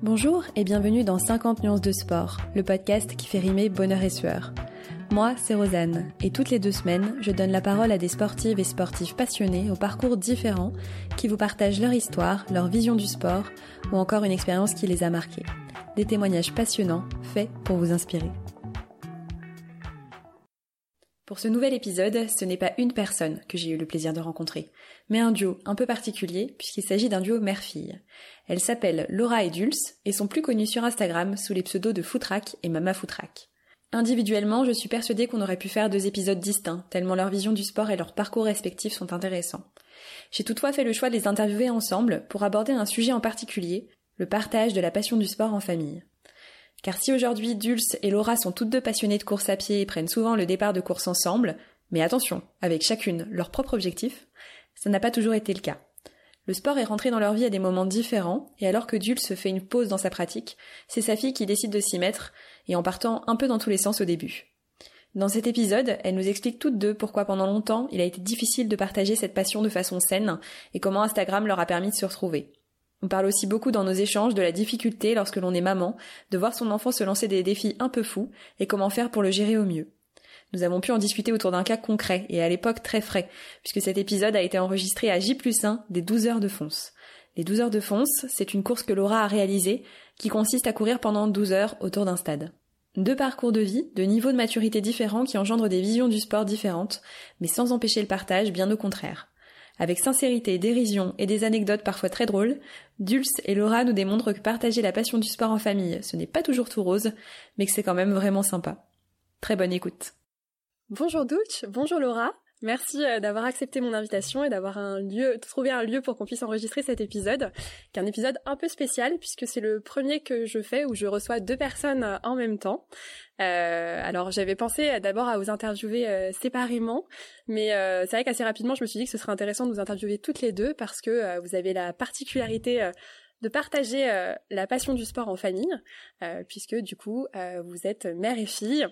Bonjour et bienvenue dans 50 nuances de sport, le podcast qui fait rimer bonheur et sueur. Moi, c'est Rosanne, et toutes les deux semaines, je donne la parole à des sportives et sportifs passionnés aux parcours différents qui vous partagent leur histoire, leur vision du sport ou encore une expérience qui les a marqués. Des témoignages passionnants faits pour vous inspirer. Pour ce nouvel épisode, ce n'est pas une personne que j'ai eu le plaisir de rencontrer, mais un duo un peu particulier puisqu'il s'agit d'un duo mère-fille. Elles s'appellent Laura et Dulce et sont plus connues sur Instagram sous les pseudos de Footrack et Mama Footrack. Individuellement, je suis persuadée qu'on aurait pu faire deux épisodes distincts, tellement leur vision du sport et leur parcours respectifs sont intéressants. J'ai toutefois fait le choix de les interviewer ensemble pour aborder un sujet en particulier, le partage de la passion du sport en famille. Car si aujourd'hui Dulce et Laura sont toutes deux passionnées de course à pied et prennent souvent le départ de course ensemble, mais attention, avec chacune leur propre objectif, ça n'a pas toujours été le cas. Le sport est rentré dans leur vie à des moments différents, et alors que Dulce fait une pause dans sa pratique, c'est sa fille qui décide de s'y mettre, et en partant un peu dans tous les sens au début. Dans cet épisode, elle nous explique toutes deux pourquoi pendant longtemps il a été difficile de partager cette passion de façon saine, et comment Instagram leur a permis de se retrouver. On parle aussi beaucoup dans nos échanges de la difficulté lorsque l'on est maman, de voir son enfant se lancer des défis un peu fous et comment faire pour le gérer au mieux. Nous avons pu en discuter autour d'un cas concret et à l'époque très frais, puisque cet épisode a été enregistré à J plus 1 des 12 heures de fonce. Les 12 heures de fonce, c'est une course que Laura a réalisée, qui consiste à courir pendant 12 heures autour d'un stade. Deux parcours de vie, de niveaux de maturité différents qui engendrent des visions du sport différentes, mais sans empêcher le partage, bien au contraire. Avec sincérité, dérision et des anecdotes parfois très drôles, Dulce et Laura nous démontrent que partager la passion du sport en famille, ce n'est pas toujours tout rose, mais que c'est quand même vraiment sympa. Très bonne écoute. Bonjour Dulce, bonjour Laura. Merci euh, d'avoir accepté mon invitation et d'avoir un lieu, trouvé un lieu pour qu'on puisse enregistrer cet épisode, qui est un épisode un peu spécial puisque c'est le premier que je fais où je reçois deux personnes euh, en même temps. Euh, alors j'avais pensé d'abord à vous interviewer euh, séparément, mais euh, c'est vrai qu'assez rapidement je me suis dit que ce serait intéressant de vous interviewer toutes les deux parce que vous avez la particularité de partager la passion du sport en famille, puisque du coup vous êtes mère et fille.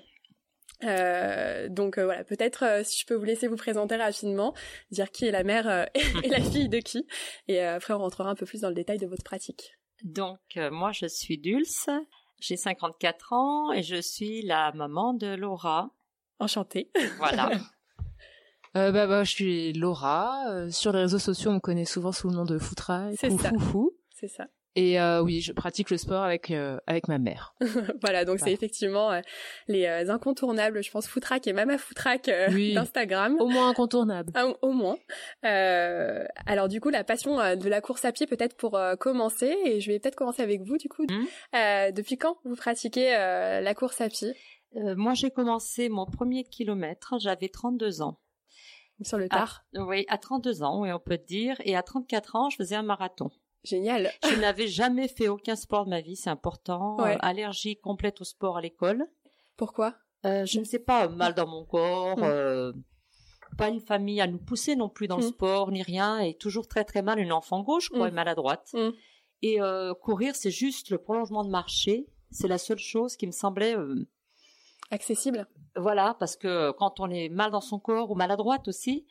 Euh, donc voilà, peut-être si je peux vous laisser vous présenter rapidement, dire qui est la mère et la fille de qui, et après on rentrera un peu plus dans le détail de votre pratique. Donc moi je suis Dulce, j'ai 54 ans et je suis la maman de Laura. Enchantée. Voilà. euh, bah, bah, je suis Laura. Euh, sur les réseaux sociaux, on me connaît souvent sous le nom de Foutra. C'est ça. Foufou. C'est ça. Et euh, oui, je pratique le sport avec euh, avec ma mère. voilà, donc c'est effectivement euh, les euh, incontournables, je pense, Footrack et Mama Footrack Oui. d'Instagram. Au moins incontournable. Ah, au moins. Euh, alors du coup, la passion euh, de la course à pied, peut-être pour euh, commencer, et je vais peut-être commencer avec vous du coup. Euh, depuis quand vous pratiquez euh, la course à pied? Euh, moi j'ai commencé mon premier kilomètre, j'avais 32 ans. sur le tard Oui, à 32 ans, oui, on peut dire. Et à 34 ans, je faisais un marathon. Génial. Je n'avais jamais fait aucun sport de ma vie, c'est important. Ouais. Euh, allergie complète au sport à l'école. Pourquoi? Euh, je ne sais pas, mal dans mon corps. Mm. euh, pas une famille à nous pousser non plus dans le Mm. sport, ni rien. Et toujours très très mal, une enfant gauche, quoi, Mm. et maladroite. Mm. Et courir, c'est juste le prolongement de marcher. C'est la seule chose qui me semblait... Accessible voilà, parce que quand on est mal dans son corps ou maladroite aussi,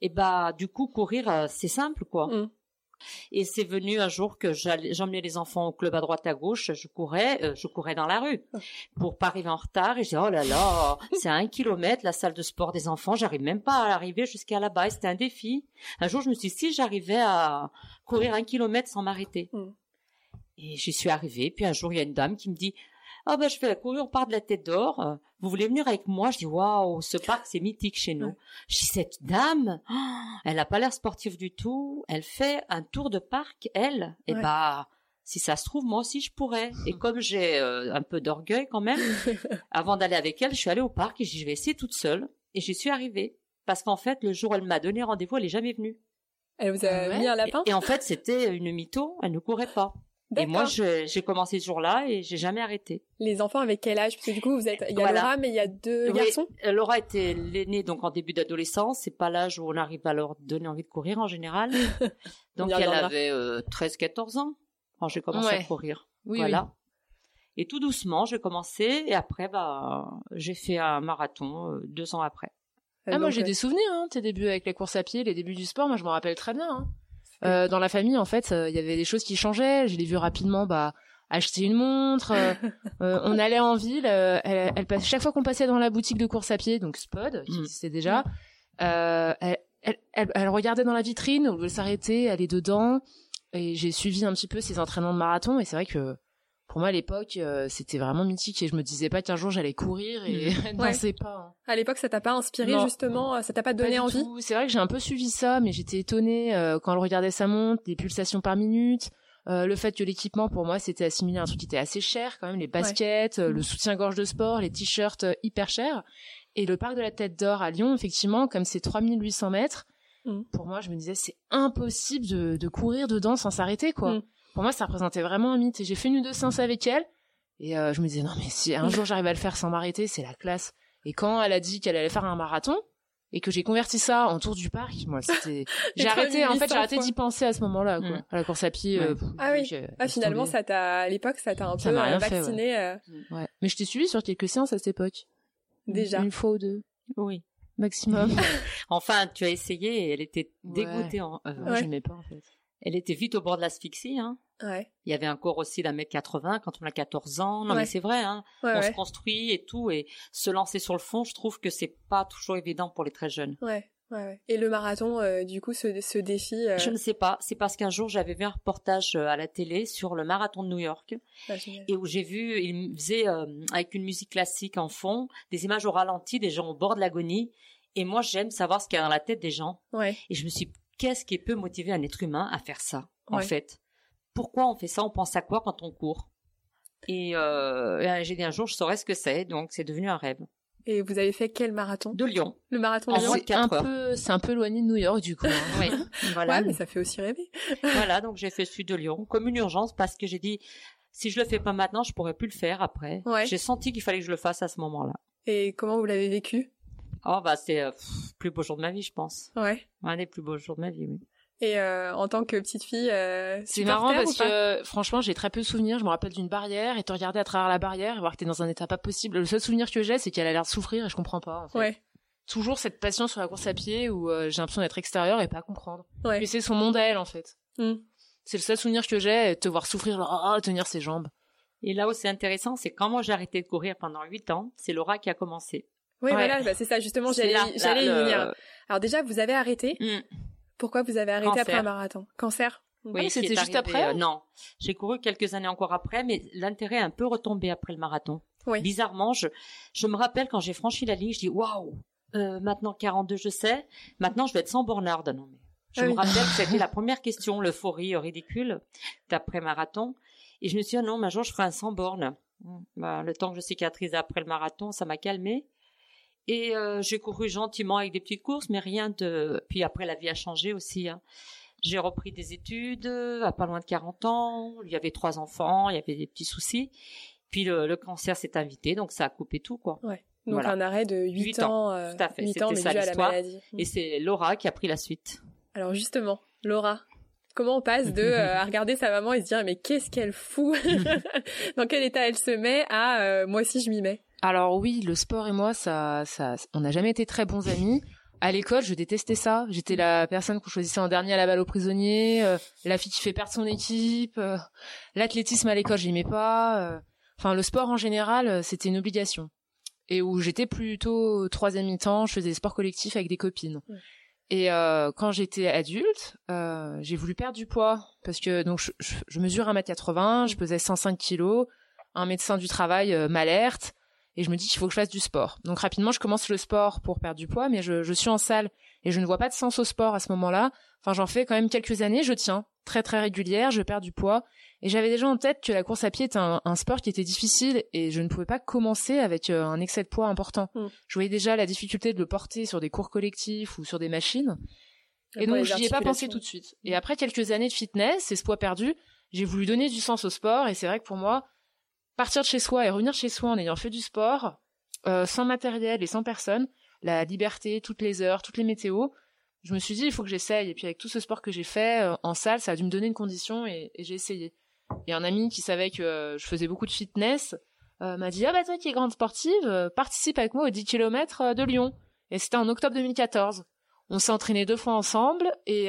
et bah du coup courir c'est simple quoi. Et c'est venu un jour que j'emmenais les enfants au club à droite à gauche, je courais, euh, je courais dans la rue pour pas arriver en retard et je dis oh là là, c'est à un kilomètre la salle de sport des enfants, j'arrive même pas à arriver jusqu'à là-bas, c'était un défi. Un jour je me suis dit si j'arrivais à courir un kilomètre sans m'arrêter. Mm. Et j'y suis arrivée, puis un jour il y a une dame qui me dit ah ben je fais la courir au parc de la Tête d'Or. Vous voulez venir avec moi? Je dis waouh, ce parc c'est mythique chez nous. Je dis cette dame, oh, elle a pas l'air sportive du tout. Elle fait un tour de parc, elle. Et Ouais. bah si ça se trouve moi aussi je pourrais. Et comme j'ai euh, un peu d'orgueil quand même, avant d'aller avec elle, je suis allée au parc et je vais essayer toute seule. Et j'y suis arrivée parce qu'en fait le jour où elle m'a donné rendez-vous, elle est jamais venue. Elle vous a Ah ouais mis un lapin? Et, et en fait c'était une mytho, elle ne courait pas. Et moi j'ai commencé ce jour-là et j'ai jamais arrêté. Les enfants avec quel âge? Parce que du coup, vous êtes, il y a Voilà. Laura, mais il y a deux Oui, garçons. euh, Laura était l'aînée donc en début d'adolescence, c'est pas l'âge où on arrive à leur donner envie de courir en général. Donc elle avait euh, 13-14 ans quand j'ai commencé à courir. Oui, voilà. Et tout doucement, j'ai commencé et après bah j'ai fait un marathon euh, deux ans après. Ah, moi j'ai euh, des souvenirs, hein, tes débuts avec les courses à pied, les débuts du sport, moi je me rappelle très bien. hein. Euh, dans la famille, en fait, euh, il y avait des choses qui changeaient. Je l'ai vu rapidement, bah, acheter une montre. euh, euh, on allait en ville. euh, elle, elle passe chaque fois qu'on passait dans la boutique de course à pied, donc Spod, qui Mm. existait déjà. euh, elle, elle, elle- elle regardait dans la vitrine, elle voulait s'arrêter, aller dedans. Et j'ai suivi un petit peu ses entraînements de marathon. Et c'est vrai que pour moi, à l'époque, euh, c'était vraiment mythique. Et je me disais pas qu'un jour j'allais courir et Mm. non, Ouais. pas. hein. À l'époque, ça t'a pas inspiré Non. justement Ça t'a pas Pas donné du envie? C'est vrai que j'ai un peu suivi ça, mais j'étais étonnée euh, quand elle regardait sa montre, les pulsations par minute, euh, le fait que l'équipement pour moi c'était assimilé à un truc qui était assez cher quand même, les baskets, euh, le soutien-gorge de sport, les t-shirts euh, hyper chers. Et le parc de la Tête d'Or à Lyon, effectivement, comme c'est 3800 mètres, Mm. pour moi je me disais c'est impossible de, de courir dedans sans s'arrêter quoi. Mm. Pour moi ça représentait vraiment un mythe. Et j'ai fait une ou deux séances avec elle. Et euh, je me disais non mais si un jour j'arrive à le faire sans m'arrêter, c'est la classe. Et quand elle a dit qu'elle allait faire un marathon et que j'ai converti ça en tour du parc, moi c'était j'ai arrêté en fait 3800 j'ai arrêté d'y penser à ce moment-là quoi. Mm. À la course à pied Ouais. euh, pff, Ah oui. Ah finalement, ça t'a à l'époque, ça t'a un Ça peu euh, fait, euh, Ouais. Mais je t'ai suivi sur quelques séances à cette époque. déjà. Une fois ou deux Oui. maximum. Enfin, tu as essayé et elle était Ouais. dégoûtée. En, euh, Moi, Ouais. j'aimais pas en fait. Elle était vite au bord de l'asphyxie. Hein. Ouais. Il y avait un corps aussi d'un mètre 80 quand on a 14 ans. Non, Ouais. mais c'est vrai. Hein. Ouais, on se construit et tout. Et se lancer sur le fond, je trouve que c'est pas toujours évident pour les très jeunes. Ouais. Ouais. Et le marathon, euh, du coup, ce, ce défi. euh, Je ne sais pas. C'est parce qu'un jour, j'avais vu un reportage euh, à la télé sur le marathon de New York ah, et où j'ai vu, il faisait euh, avec une musique classique en fond, des images au ralenti, des gens au bord de l'agonie. Et moi, j'aime savoir ce qu'il y a dans la tête des gens. Ouais. Et je me suis qu'est-ce qui peut motiver un être humain à faire ça, en fait? Pourquoi on fait ça? On pense à quoi quand on court? Et euh, j'ai dit un jour, je saurais ce que c'est, donc c'est devenu un rêve. Et vous avez fait quel marathon? De Lyon. Le marathon En de Lyon C'est un heures. peu c'est un peu éloigné de New York du coup. hein. Oui, voilà. Ouais, mais ça fait aussi rêver. voilà, donc j'ai fait Sud de Lyon comme une urgence parce que j'ai dit, si je le fais pas maintenant, je pourrais plus le faire après. Ouais. J'ai senti qu'il fallait que je le fasse à ce moment-là. Et comment vous l'avez vécu? Oh bah c'est euh, le plus beau jour de ma vie, je pense. Ouais. Un des plus beaux jours de ma vie, oui. Et euh, en tant que petite fille, euh, C'est marrant parce que franchement j'ai très peu de souvenirs. Je me rappelle d'une barrière et te regarder à travers la barrière et voir que t'es dans un état pas possible. Le seul souvenir que j'ai c'est qu'elle a l'air de souffrir et je comprends pas. En fait. Ouais. Toujours cette passion sur la course à pied où euh, j'ai l'impression d'être extérieur et pas comprendre. Ouais. Mais c'est son monde à elle en fait. Mm. C'est le seul souvenir que j'ai, te voir souffrir, genre, oh, tenir ses jambes. Et là où c'est intéressant, c'est quand moi j'ai arrêté de courir pendant huit ans, c'est Laura qui a commencé. Oui, Ouais. voilà, bah, c'est ça. Justement, j'allais y le- venir. Alors déjà, vous avez arrêté. Hmm. Pourquoi vous avez arrêté Cancer. après un marathon? Cancer? Oui, c'était juste arrivé, après euh, Non, j'ai couru quelques années encore après, mais l'intérêt est un peu retombé après le marathon. Oui. Bizarrement, je, je me rappelle quand j'ai franchi la ligne, je dis waouh, euh, maintenant 42, je sais. Maintenant, je vais être sans bornard. Non, mais je Ah me oui. rappelle que c'était la première question, l'euphorie ridicule d'après marathon. Et je me suis dit, ah non, mais un jour, je ferai un sans borne. Hmm, bah, le temps que je cicatrise après le marathon, ça m'a calmé. Et euh, j'ai couru gentiment avec des petites courses, mais rien de. Puis après, la vie a changé aussi. hein. J'ai repris des études à pas loin de 40 ans. Il y avait trois enfants, il y avait des petits soucis. Puis le, le cancer s'est invité, donc ça a coupé tout, quoi. Donc Voilà. un arrêt de 8, Huit ans. ans, euh, tout à fait. 8 ans, mais ça dû à la maladie. Et c'est Laura qui a pris la suite. Alors justement, Laura, comment on passe de euh, à regarder sa maman et se dire mais qu'est-ce qu'elle fout? Dans quel état elle se met à euh, moi aussi je m'y mets? Alors oui, le sport et moi, ça, ça, on n'a jamais été très bons amis. À l'école, je détestais ça. J'étais la personne qu'on choisissait en dernier à la balle aux prisonniers, euh, la fille qui fait perdre son équipe. euh, L'athlétisme à l'école, j'aimais pas. euh. Enfin, le sport en général, c'était une obligation. Et où j'étais plutôt troisième mi-temps, je faisais des sports collectifs avec des copines. Ouais. Et euh, quand j'étais adulte, euh, j'ai voulu perdre du poids parce que donc je, je, je mesure 1m80, je pesais 105 kilos. Un médecin du travail euh, m'alerte et je me dis qu'il faut que je fasse du sport. Donc rapidement, je commence le sport pour perdre du poids, mais je, je suis en salle et je ne vois pas de sens au sport à ce moment-là. Enfin, j'en fais quand même quelques années, je tiens très très régulière, je perds du poids et j'avais déjà en tête que la course à pied était un, un sport qui était difficile et je ne pouvais pas commencer avec euh, un excès de poids important. Mm. Je voyais déjà la difficulté de le porter sur des cours collectifs ou sur des machines. Et Pour donc, j'y ai pas pensé tout de suite. Et après quelques années de fitness et ce poids perdu, j'ai voulu donner du sens au sport. Et c'est vrai que pour moi, partir de chez soi et revenir chez soi en ayant fait du sport, euh, sans matériel et sans personne, la liberté, toutes les heures, toutes les météos, je me suis dit, il faut que j'essaye. Et puis avec tout ce sport que j'ai fait euh, en salle, ça a dû me donner une condition et, et j'ai essayé. Et un ami qui savait que euh, je faisais beaucoup de fitness euh, m'a dit, ah bah toi qui es grande sportive, euh, participe avec moi aux 10 km de Lyon. Et c'était en octobre 2014 on s'est entraîné deux fois ensemble et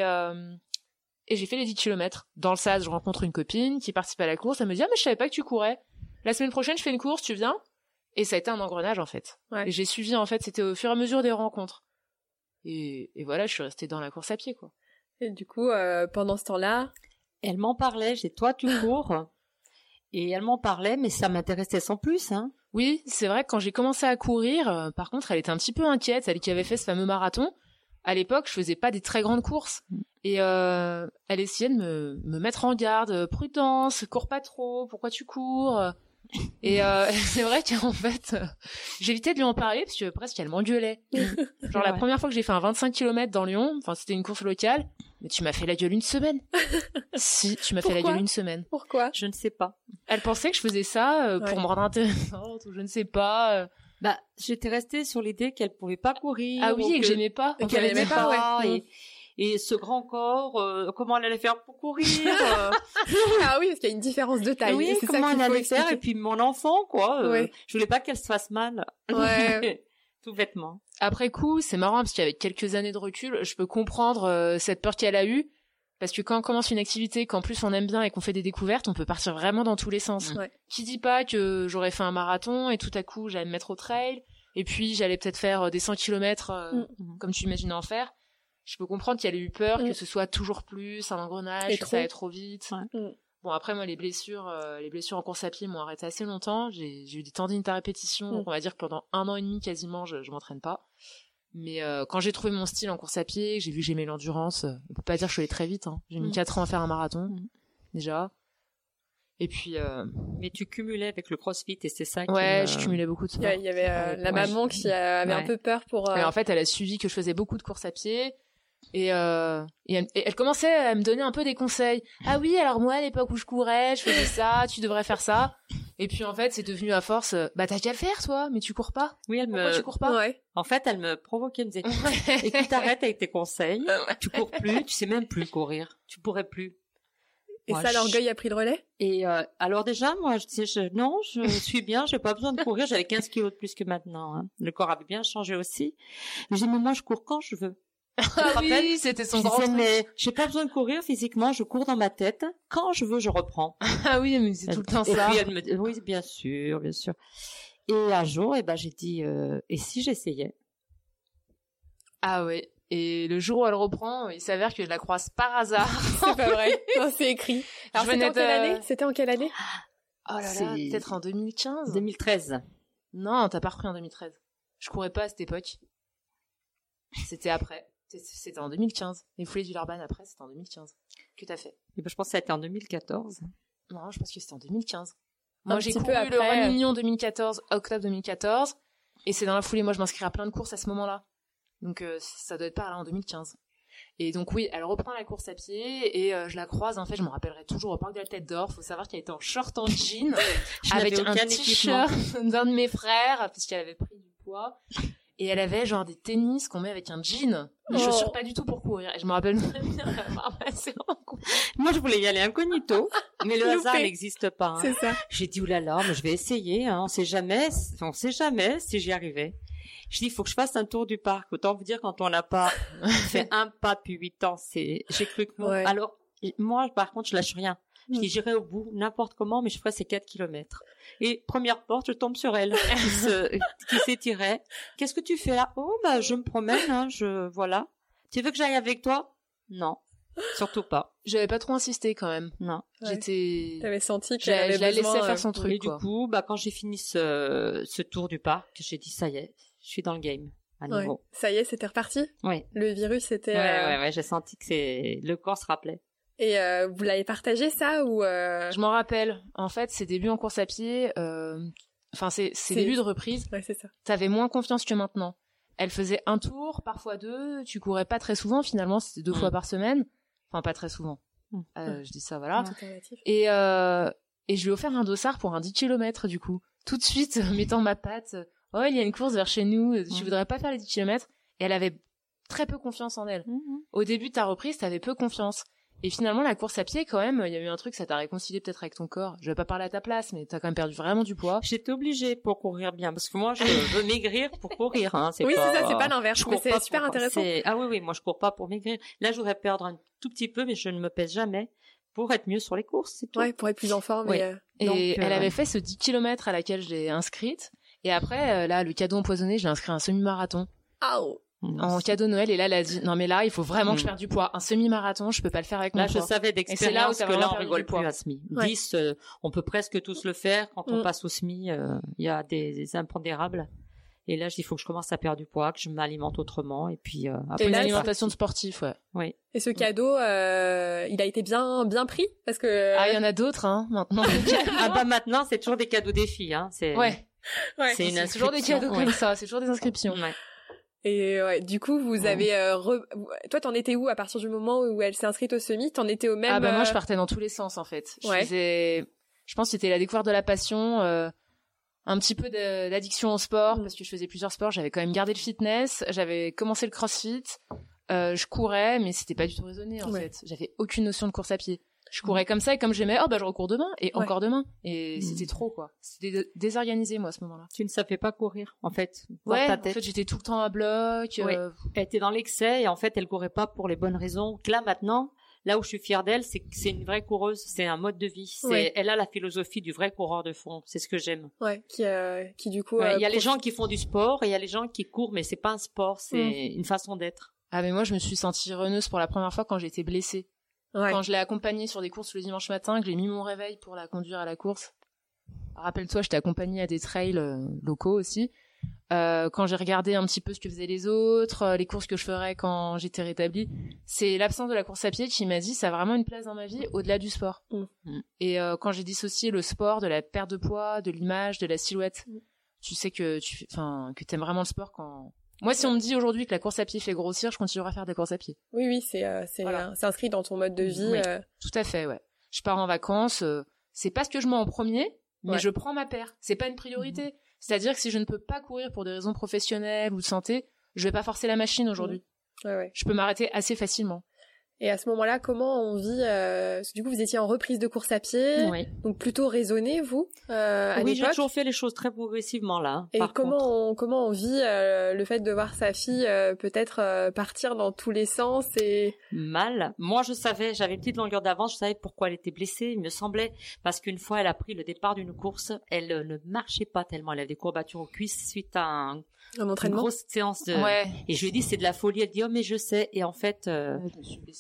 et j'ai fait les 10 km. Dans le sas, je rencontre une copine qui participe à la course. Elle me dit ah mais je savais pas que tu courais. La semaine prochaine, je fais une course, tu viens Et ça a été un engrenage en fait. Ouais. Et j'ai suivi en fait, c'était au fur et à mesure des rencontres. Et, et voilà, je suis restée dans la course à pied quoi. Et du coup, euh, pendant ce temps-là, Elle m'en parlait, j'ai toi tu cours. Et elle m'en parlait, mais ça m'intéressait sans plus, hein. Oui, c'est vrai que quand j'ai commencé à courir, euh, par contre, elle était un petit peu inquiète, elle qui avait fait ce fameux marathon. À l'époque, je faisais pas des très grandes courses. Et euh, elle essayait de me, me mettre en garde. Prudence, cours pas trop, pourquoi tu cours? Et euh, c'est vrai qu'en fait, euh, j'évitais de lui en parler parce que presque elle m'engueulait. Genre la Ouais. première fois que j'ai fait un 25 km dans Lyon, enfin c'était une course locale, mais tu m'as fait la gueule une semaine. si, tu m'as fait la gueule une semaine. pourquoi? Je ne sais pas. Elle pensait que je faisais ça euh, Ouais. pour me rendre intéressante ou je ne sais pas. Bah, j'étais restée sur l'idée qu'elle pouvait pas courir. Ah oui, ou et que j'aimais pas. Qu'elle aimait aimait pas, ouais. Et, et ce grand corps, euh, comment elle allait faire pour courir euh, Ah oui, parce qu'il y a une différence de taille. Oui, ça comment qu'il elle allait faire Et puis mon enfant, quoi. euh, Ouais. Je voulais pas qu'elle se fasse mal. Ouais. Tout bêtement. Après coup, c'est marrant parce qu'avec quelques années de recul, je peux comprendre euh, cette peur qu'elle a eue. Parce que quand on commence une activité, qu'en plus on aime bien et qu'on fait des découvertes, on peut partir vraiment dans tous les sens. Ouais. Qui dit pas que j'aurais fait un marathon et tout à coup j'allais me mettre au trail et puis j'allais peut-être faire euh, des 100 km Mm. comme tu imaginais en faire. Je peux comprendre qu'elle ait eu peur Mm. que ce soit toujours plus un engrenage, Et que trop. ça aille trop vite. Ouais. Mm. Bon après moi les blessures, euh, les blessures en course à pied m'ont arrêté assez longtemps. J'ai j'ai eu des tendinites à répétition, Mm. donc on va dire que pendant un an et demi quasiment je, je m'entraîne pas. Mais euh, quand j'ai trouvé mon style en course à pied, j'ai vu que j'aimais l'endurance, euh, on peut pas dire que je suis allée très vite. Hein. J'ai mis Mm. 4 ans à faire un marathon Mm. déjà. Et puis euh, Mais tu cumulais avec le crossfit et c'est ça qui ouais, je cumulais beaucoup de sport. il y avait euh, la Ouais. maman qui euh, avait un peu peur pour. euh, Et en fait, elle a suivi que je faisais beaucoup de courses à pied. Et, euh, et, elle, et elle commençait à me donner un peu des conseils. Ah oui, alors moi, à l'époque où je courais, je faisais ça, tu devrais faire ça. Et puis en fait, c'est devenu à force, euh, bah t'as qu'à le faire toi, mais tu cours pas. Oui, elle Pourquoi me. tu cours pas? Ouais. En fait, elle me provoquait, elle me disait. Écoute, arrête avec tes conseils. Tu cours plus, tu sais même plus courir. Tu pourrais plus. Et Moi, ça, je- l'orgueil a pris le relais? Et euh, alors déjà, moi, je disais, je, non, je suis bien, j'ai pas besoin de courir. J'avais 15 kilos de plus que maintenant. hein. Le corps avait bien changé aussi. Mais j'ai dit, mais moi, je cours quand je veux. Ah oui, c'était son Je grand disais, truc. mais j'ai pas besoin de courir physiquement. Je cours dans ma tête. Quand je veux, je reprends. Ah oui, mais c'est tout le temps et ça. puis elle me dit, oui, bien sûr, bien sûr. Et un jour, eh ben, j'ai dit, euh, et si j'essayais? Ah ouais. Et le jour où elle reprend, il s'avère que je la croise par hasard. C'est pas vrai. Non, c'est écrit. Alors, c'était en quelle année? C'était en quelle année? Oh là là, peut-être en 2015. 2013. Non, t'as pas repris en 2013. Je courais pas à cette époque. C'était après. C'était en 2015. Les foulées du Larban après, c'était en 2015. Que t'as fait Et ben, je pense que ça a été en 2014. Non, je pense que c'était en 2015. Un Moi, j'ai couru peu le après. Run Union 2014, octobre 2014. Et c'est dans la foulée, moi, je m'inscris à plein de courses à ce moment-là. Donc, euh, ça doit être par là en 2015. Et donc, oui, elle reprend la course à pied et euh, je la croise. En fait, je me rappellerai toujours au parc de la Tête d'Or. Faut savoir qu'elle était en short en jean Je avec un t-shirt d'un de mes frères puisqu'elle avait pris du poids. Et elle avait genre des tennis qu'on met avec un jean. Des Oh. chaussures pas du tout pour courir. Et je me rappelle très bien. Moi, je voulais y aller incognito, mais le hasard n'existe pas. hein. C'est ça. J'ai dit, oulala, mais je vais essayer, hein. on sait jamais, on sait jamais si j'y arrivais. Je dis, il faut que je fasse un tour du parc. Autant vous dire, quand on n'a pas fait un pas depuis huit ans, c'est, j'ai cru que non. Ouais. Alors, moi, par contre, je lâche rien. Je Mm. dis, j'irai au bout, n'importe comment, mais je ferai ces 4 kilomètres. Et première porte, je tombe sur elle, qui se, qui s'étirait. Qu'est-ce que tu fais là? Oh, bah, je me promène, hein, je, voilà. Tu veux que j'aille avec toi? Non. Surtout pas. J'avais pas trop insisté quand même. Non. Ouais. J'étais. T'avais senti qu'elle avait je la laissais euh, faire son truc. Et du coup, bah, quand j'ai fini ce, ce tour du parc, j'ai dit, ça y est, je suis dans le game, à ouais. nouveau. Ça y est, c'était reparti? Oui. Le virus était. Ouais, euh, ouais, ouais, j'ai senti que c'est, le corps se rappelait. Et euh, vous l'avez partagé ça ou euh... Je m'en rappelle. En fait, ses débuts en course à pied, euh, enfin, ses, débuts de reprise, Ouais, c'est ça. t'avais moins confiance que maintenant. Elle faisait un tour, parfois deux. Tu courais pas très souvent, finalement, c'était deux Mm. fois par semaine. Enfin, pas très souvent. Mm. Euh, je dis ça, voilà. Et, euh, et je lui ai offert un dossard pour un 10 km, du coup. Tout de suite, mettant ma patte. Oh, il y a une course vers chez nous. Tu Mm. voudrais pas faire les 10 km? Et elle avait très peu confiance en elle. Au début de ta reprise, t'avais peu confiance. Et finalement, la course à pied, quand même, il y a eu un truc, ça t'a réconcilié peut-être avec ton corps. Je vais pas parler à ta place, mais t'as quand même perdu vraiment du poids. J'étais obligée pour courir bien, parce que moi, je veux maigrir pour courir. Hein. Oui, pas... c'est ça, c'est pas l'inverse. Mais c'est super pour... intéressant. Ah oui, oui, moi, je cours pas pour maigrir. Là, je voudrais perdre un tout petit peu, mais je ne me pèse jamais pour être mieux sur les courses, c'est tout. Ouais, pour être plus en forme. Oui. Et, euh, Et Donc, elle euh, avait fait ce 10 km à laquelle je l'ai inscrite. Et après, euh, là, le cadeau empoisonné, je l'ai inscrit à un semi-marathon Ah, oh. En cadeau de Noël. Et là, elle a dit, non, mais là, il faut vraiment que je Mm. perde du poids. Un semi-marathon, je peux pas le faire avec mon Là, je poids. savais là où d'expérience que là, on rigole du poids. plus à. Ouais. 10, euh, on peut presque tous le faire. Quand on Mm. passe au SMI, euh, il y a des, des impondérables. Et là, je dis, il faut que je commence à perdre du poids, que je m'alimente autrement. Et puis, euh, après, Une alimentation de sportif, ouais. Oui. Et ce cadeau, euh, il a été bien, bien pris? Parce que. Ah, il y en a d'autres, hein, maintenant. ah bah maintenant, c'est toujours des cadeaux des filles. Hein. C'est, ouais. Ouais. c'est une C'est toujours des cadeaux ouais. comme ça. C'est toujours des inscriptions. Ouais. Et ouais, du coup, vous Ouais. avez. euh, re- Toi, t'en étais où à partir du moment où elle s'est inscrite au semi? T'en étais au même. Ah bah moi euh, je partais dans tous les sens en fait. Je Ouais. faisais, je pense que c'était la découverte de la passion, euh, un petit peu d'addiction au sport Mm. parce que je faisais plusieurs sports. J'avais quand même gardé le fitness, j'avais commencé le CrossFit, euh, je courais mais c'était pas du tout raisonné en Ouais. fait. J'avais aucune notion de course à pied. Je courais comme ça et comme j'aimais, oh bah je recours demain et Ouais. encore demain et Mm. c'était trop quoi. C'était dé- désorganisé moi à ce moment-là. Tu ne savais pas courir, en fait. Dans Ouais, ta en fait j'étais tout le temps à bloc. Ouais. euh, Elle était dans l'excès et en fait, elle courait pas pour les bonnes raisons. Donc Là, maintenant, là où je suis fière d'elle, c'est que c'est une vraie coureuse. C'est un mode de vie. C'est, Ouais. elle a la philosophie du vrai coureur de fond. C'est ce que j'aime. Ouais, qui, euh, qui du coup. Ouais, euh, Il y a les gens qui font du sport et il y a les gens qui courent, mais c'est pas un sport, c'est Mm. une façon d'être. Ah mais moi je me suis sentie reneuse pour la première fois quand j'étais blessée. Ouais. Quand je l'ai accompagnée sur des courses le dimanche matin, que j'ai mis mon réveil pour la conduire à la course. Rappelle-toi, je t'ai accompagnée à des trails euh, locaux aussi. Euh, quand j'ai regardé un petit peu ce que faisaient les autres, euh, les courses que je ferais quand j'étais rétablie, c'est l'absence de la course à pied qui m'a dit ça a vraiment une place dans ma vie au-delà du sport. Mm. Mm. Et euh, quand j'ai dissocié le sport de la perte de poids, de l'image, de la silhouette, Mm. tu sais que tu, enfin, que t'aimes vraiment le sport quand. Moi, si on me dit aujourd'hui que la course à pied fait grossir, je continuerai à faire des courses à pied. Oui, oui, c'est euh, c'est Voilà. euh, inscrit dans ton mode de vie. Oui. euh, Tout à fait, ouais. Je pars en vacances, euh, c'est pas ce que je mets en premier, mais Ouais. je prends ma paire. C'est pas une priorité. C'est-à-dire que si je ne peux pas courir pour des raisons professionnelles ou de santé, je vais pas forcer la machine aujourd'hui. ouais, ouais. Je peux m'arrêter assez facilement. Et à ce moment-là, comment on vit euh, parce que Du coup, vous étiez en reprise de course à pied, Oui, donc plutôt raisonné, vous, euh, à oui j'ai toujours fait les choses très progressivement là. Et par comment contre. on, comment on vit euh, le fait de voir sa fille euh, peut-être euh, partir dans tous les sens et mal. Moi, je savais, j'avais une petite longueur d'avance, je savais pourquoi elle était blessée. Il me semblait, parce qu'une fois, elle a pris le départ d'une course, elle euh, ne marchait pas tellement. Elle avait des courbatures aux cuisses suite à un- un une entraînement grosse séance de. Ouais. Et je lui ai dit, c'est de la folie. Elle dit, oh, mais je sais. Et en fait, euh,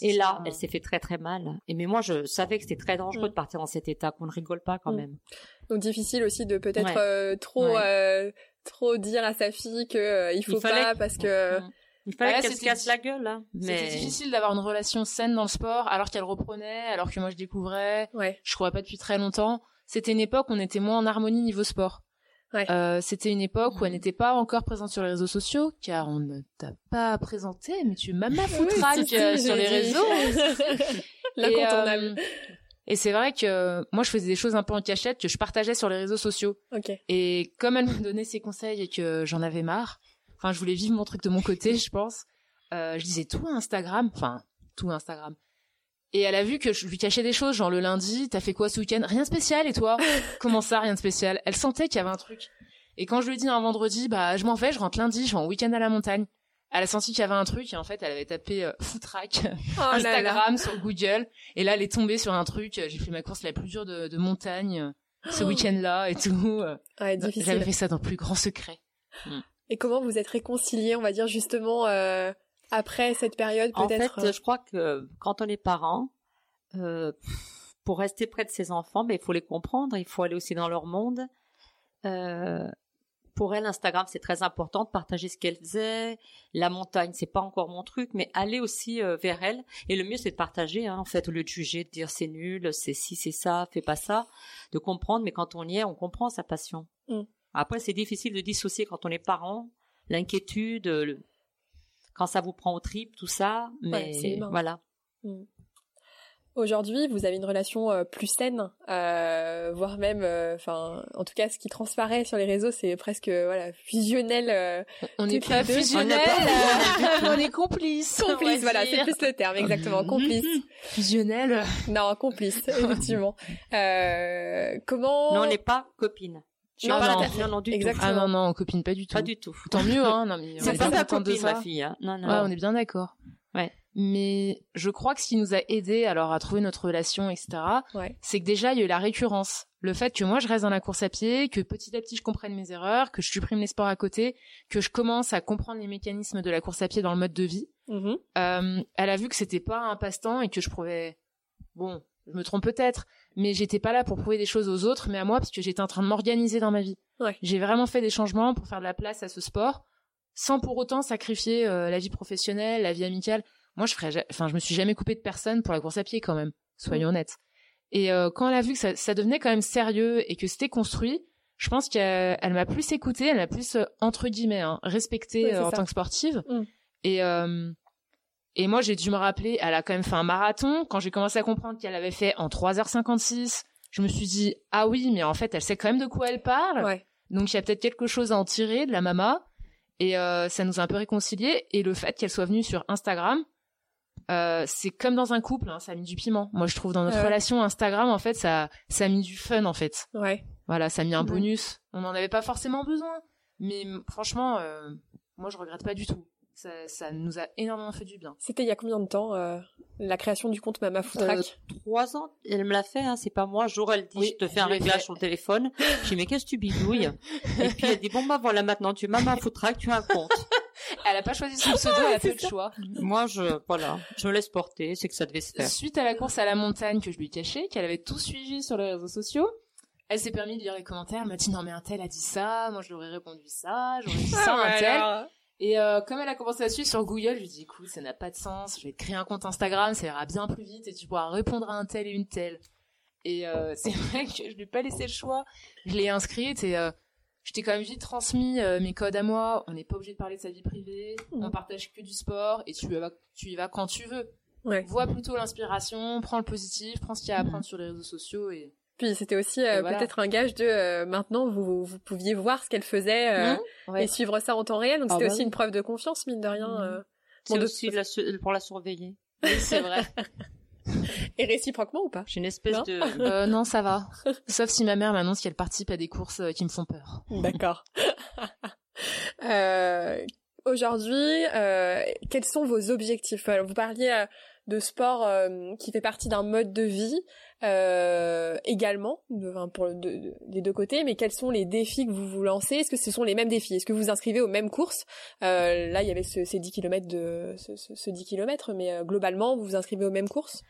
et là, elle s'est fait très très mal. Et mais moi, je savais que c'était très dangereux Mm. de partir dans cet état, qu'on ne rigole pas quand Mm. même. Donc difficile aussi de peut-être Ouais. euh, trop Ouais. euh, trop dire à sa fille que euh, il faut pas que- parce que Mm. Il fallait Ouais, qu'elle se casse la gueule, hein. C'était difficile d'avoir une relation saine dans le sport alors qu'elle reprenait, alors que moi je découvrais. ouais Je courais pas depuis très longtemps. C'était une époque où on était moins en harmonie niveau sport. Ouais. Euh, c'était une époque où elle n'était pas encore présente sur les réseaux sociaux, car on ne t'a pas présenté, mais tu m'as ma foutraque Oui, euh, sur les réseaux. L'incontournable. Et, euh, et c'est vrai que moi, je faisais des choses un peu en cachette que je partageais sur les réseaux sociaux. Ok. Et comme elle me donnait ses conseils et que j'en avais marre, enfin, je voulais vivre mon truc de mon côté, je pense. euh, je disais tout à Instagram, enfin, tout Instagram. Et elle a vu que je lui cachais des choses, genre le lundi, t'as fait quoi ce week-end? Rien de spécial, et toi? Comment ça, rien de spécial? Elle sentait qu'il y avait un truc. Et quand je lui ai dit un vendredi, bah, je m'en vais, je rentre lundi, je vais en week-end à la montagne. Elle a senti qu'il y avait un truc, et en fait, elle avait tapé euh, footrack Oh là. Instagram sur Google et là elle est tombée sur un truc j'ai fait ma course la plus dure de, de montagne euh, ce Oh. week-end-là et tout Ouais, j'avais difficile. fait ça dans le plus grand secret Et comment vous êtes réconciliés, on va dire justement euh, après cette période En fait, peut-être euh, je crois que quand on est parent, euh, pour rester près de ses enfants, mais il faut les comprendre, il faut aller aussi dans leur monde. Euh, pour elle, Instagram, c'est très important de partager ce qu'elle faisait. La montagne, c'est pas encore mon truc, mais aller aussi euh, vers elle. Et le mieux, c'est de partager, hein, en fait, au lieu de juger, de dire c'est nul, c'est ci, c'est ça, fais pas ça. De comprendre, mais quand on y est, on comprend sa passion. Mm. Après, c'est difficile de dissocier quand on est parent, l'inquiétude, le- quand ça vous prend au trip, tout ça. Mais voilà. Aujourd'hui, vous avez une relation euh, plus saine, euh, voire même, euh, enfin, en tout cas, ce qui transparaît sur les réseaux, c'est presque voilà fusionnel. on n'est pas fusionnel, on est complice. Complice, voilà, c'est plus le terme, exactement, complice. Fusionnel. Non, complice, effectivement. comment Non, on n'est pas copine. Non, pas non, non, non, du Exactement. Ah non, non, on copine pas du tout. Pas du tout. Tant mieux, hein. Non, mais c'est pas ta copine, ma fille. Hein. Non, non. Ouais, on est bien d'accord. Ouais. Mais je crois que ce qui nous a aidé alors à trouver notre relation, etc., ouais. c'est que déjà il y a eu la récurrence. Le fait que moi je reste dans la course à pied, que petit à petit je comprenne mes erreurs, que je supprime les sports à côté, que je commence à comprendre les mécanismes de la course à pied dans le mode de vie. Mm-hmm. Euh, elle a vu que c'était pas un passe-temps et que je prouvais, bon, je me trompe peut-être, mais j'étais pas là pour prouver des choses aux autres, mais à moi parce que j'étais en train de m'organiser dans ma vie. Ouais. J'ai vraiment fait des changements pour faire de la place à ce sport, sans pour autant sacrifier euh, la vie professionnelle, la vie amicale moi je ferais enfin je me suis jamais coupée de personne pour la course à pied quand même soyons honnêtes et euh, quand elle a vu que ça, ça, devenait quand même sérieux et que c'était construit je pense qu'elle m'a plus écoutée elle m'a plus euh, entre guillemets hein, respectée ouais, euh, en ça. tant que sportive mm. et et moi j'ai dû me rappeler elle a quand même fait un marathon quand j'ai commencé à comprendre qu'elle avait fait en 3h56 je me suis dit ah oui mais en fait elle sait quand même de quoi elle parle ouais. donc il y a peut-être quelque chose à en tirer de la mama et euh, ça nous a un peu réconciliés et le fait qu'elle soit venue sur Instagram euh, c'est comme dans un couple, hein, ça a mis du piment. Moi, je trouve dans notre ouais. relation Instagram, en fait, ça, ça a mis du fun, en fait. Ouais. Voilà, ça a mis un bonus. On n'en avait pas forcément besoin, mais franchement, euh, moi, je regrette pas du tout. Ça, ça nous a énormément fait du bien. C'était il y a combien de temps euh, la création du compte Mama Footrack euh, Trois ans. Elle me l'a fait, hein, c'est pas moi. Jour, elle dit, oui, je te fais un réglage sur le téléphone. Je dis, mais qu'est-ce que tu bidouilles? Et puis elle dit, bon bah voilà, maintenant tu es Mama Footrack, tu as un compte. Elle a pas choisi son pseudo, elle a fait le choix. Moi, je, voilà, je me laisse porter, c'est que ça devait se faire. Suite à la course à la montagne que je lui cachais, qu'elle avait tout suivi sur les réseaux sociaux, elle s'est permis de lire les commentaires, elle m'a dit non mais un tel a dit ça, moi je lui aurais répondu ça, j'aurais dit ça, un tel. Et euh, comme elle a commencé à suivre sur Google, je lui dit écoute, ça n'a pas de sens, je vais te créer un compte Instagram, ça ira bien plus vite et tu pourras répondre à un tel et une telle. Et euh, c'est vrai que je lui ai pas laissé le choix. Je l'ai inscrite et euh, je t'ai quand même vite transmis euh, mes codes à moi. On n'est pas obligé de parler de sa vie privée. Mmh. On partage que du sport et tu y vas, tu y vas quand tu veux. Ouais. Vois plutôt l'inspiration, prends le positif, prends ce qu'il y a à apprendre mmh. sur les réseaux sociaux et. Puis c'était aussi euh, voilà. peut-être un gage de euh, maintenant vous, vous pouviez voir ce qu'elle faisait euh, mmh. ouais. et suivre ça en temps réel. Donc ah c'était bah aussi oui. une preuve de confiance mine de rien. Mmh. Aussi la, pour la surveiller. Oui, c'est vrai. Et réciproquement ou pas? J'ai une espèce non de... Euh, non, ça va. Sauf si ma mère m'annonce qu'elle participe à des courses euh, qui me font peur. D'accord. euh, Aujourd'hui, euh, quels sont vos objectifs? Vous parliez de sport euh, qui fait partie d'un mode de vie euh, également, de, enfin, pour le, de, des deux côtés, mais quels sont les défis que vous vous lancez? Est-ce que ce sont les mêmes défis? Est-ce que vous vous inscrivez aux mêmes courses? Euh, Là, il y avait ce, ces 10 km de ce, ce, ce 10 km, mais euh, globalement, vous vous inscrivez aux mêmes courses?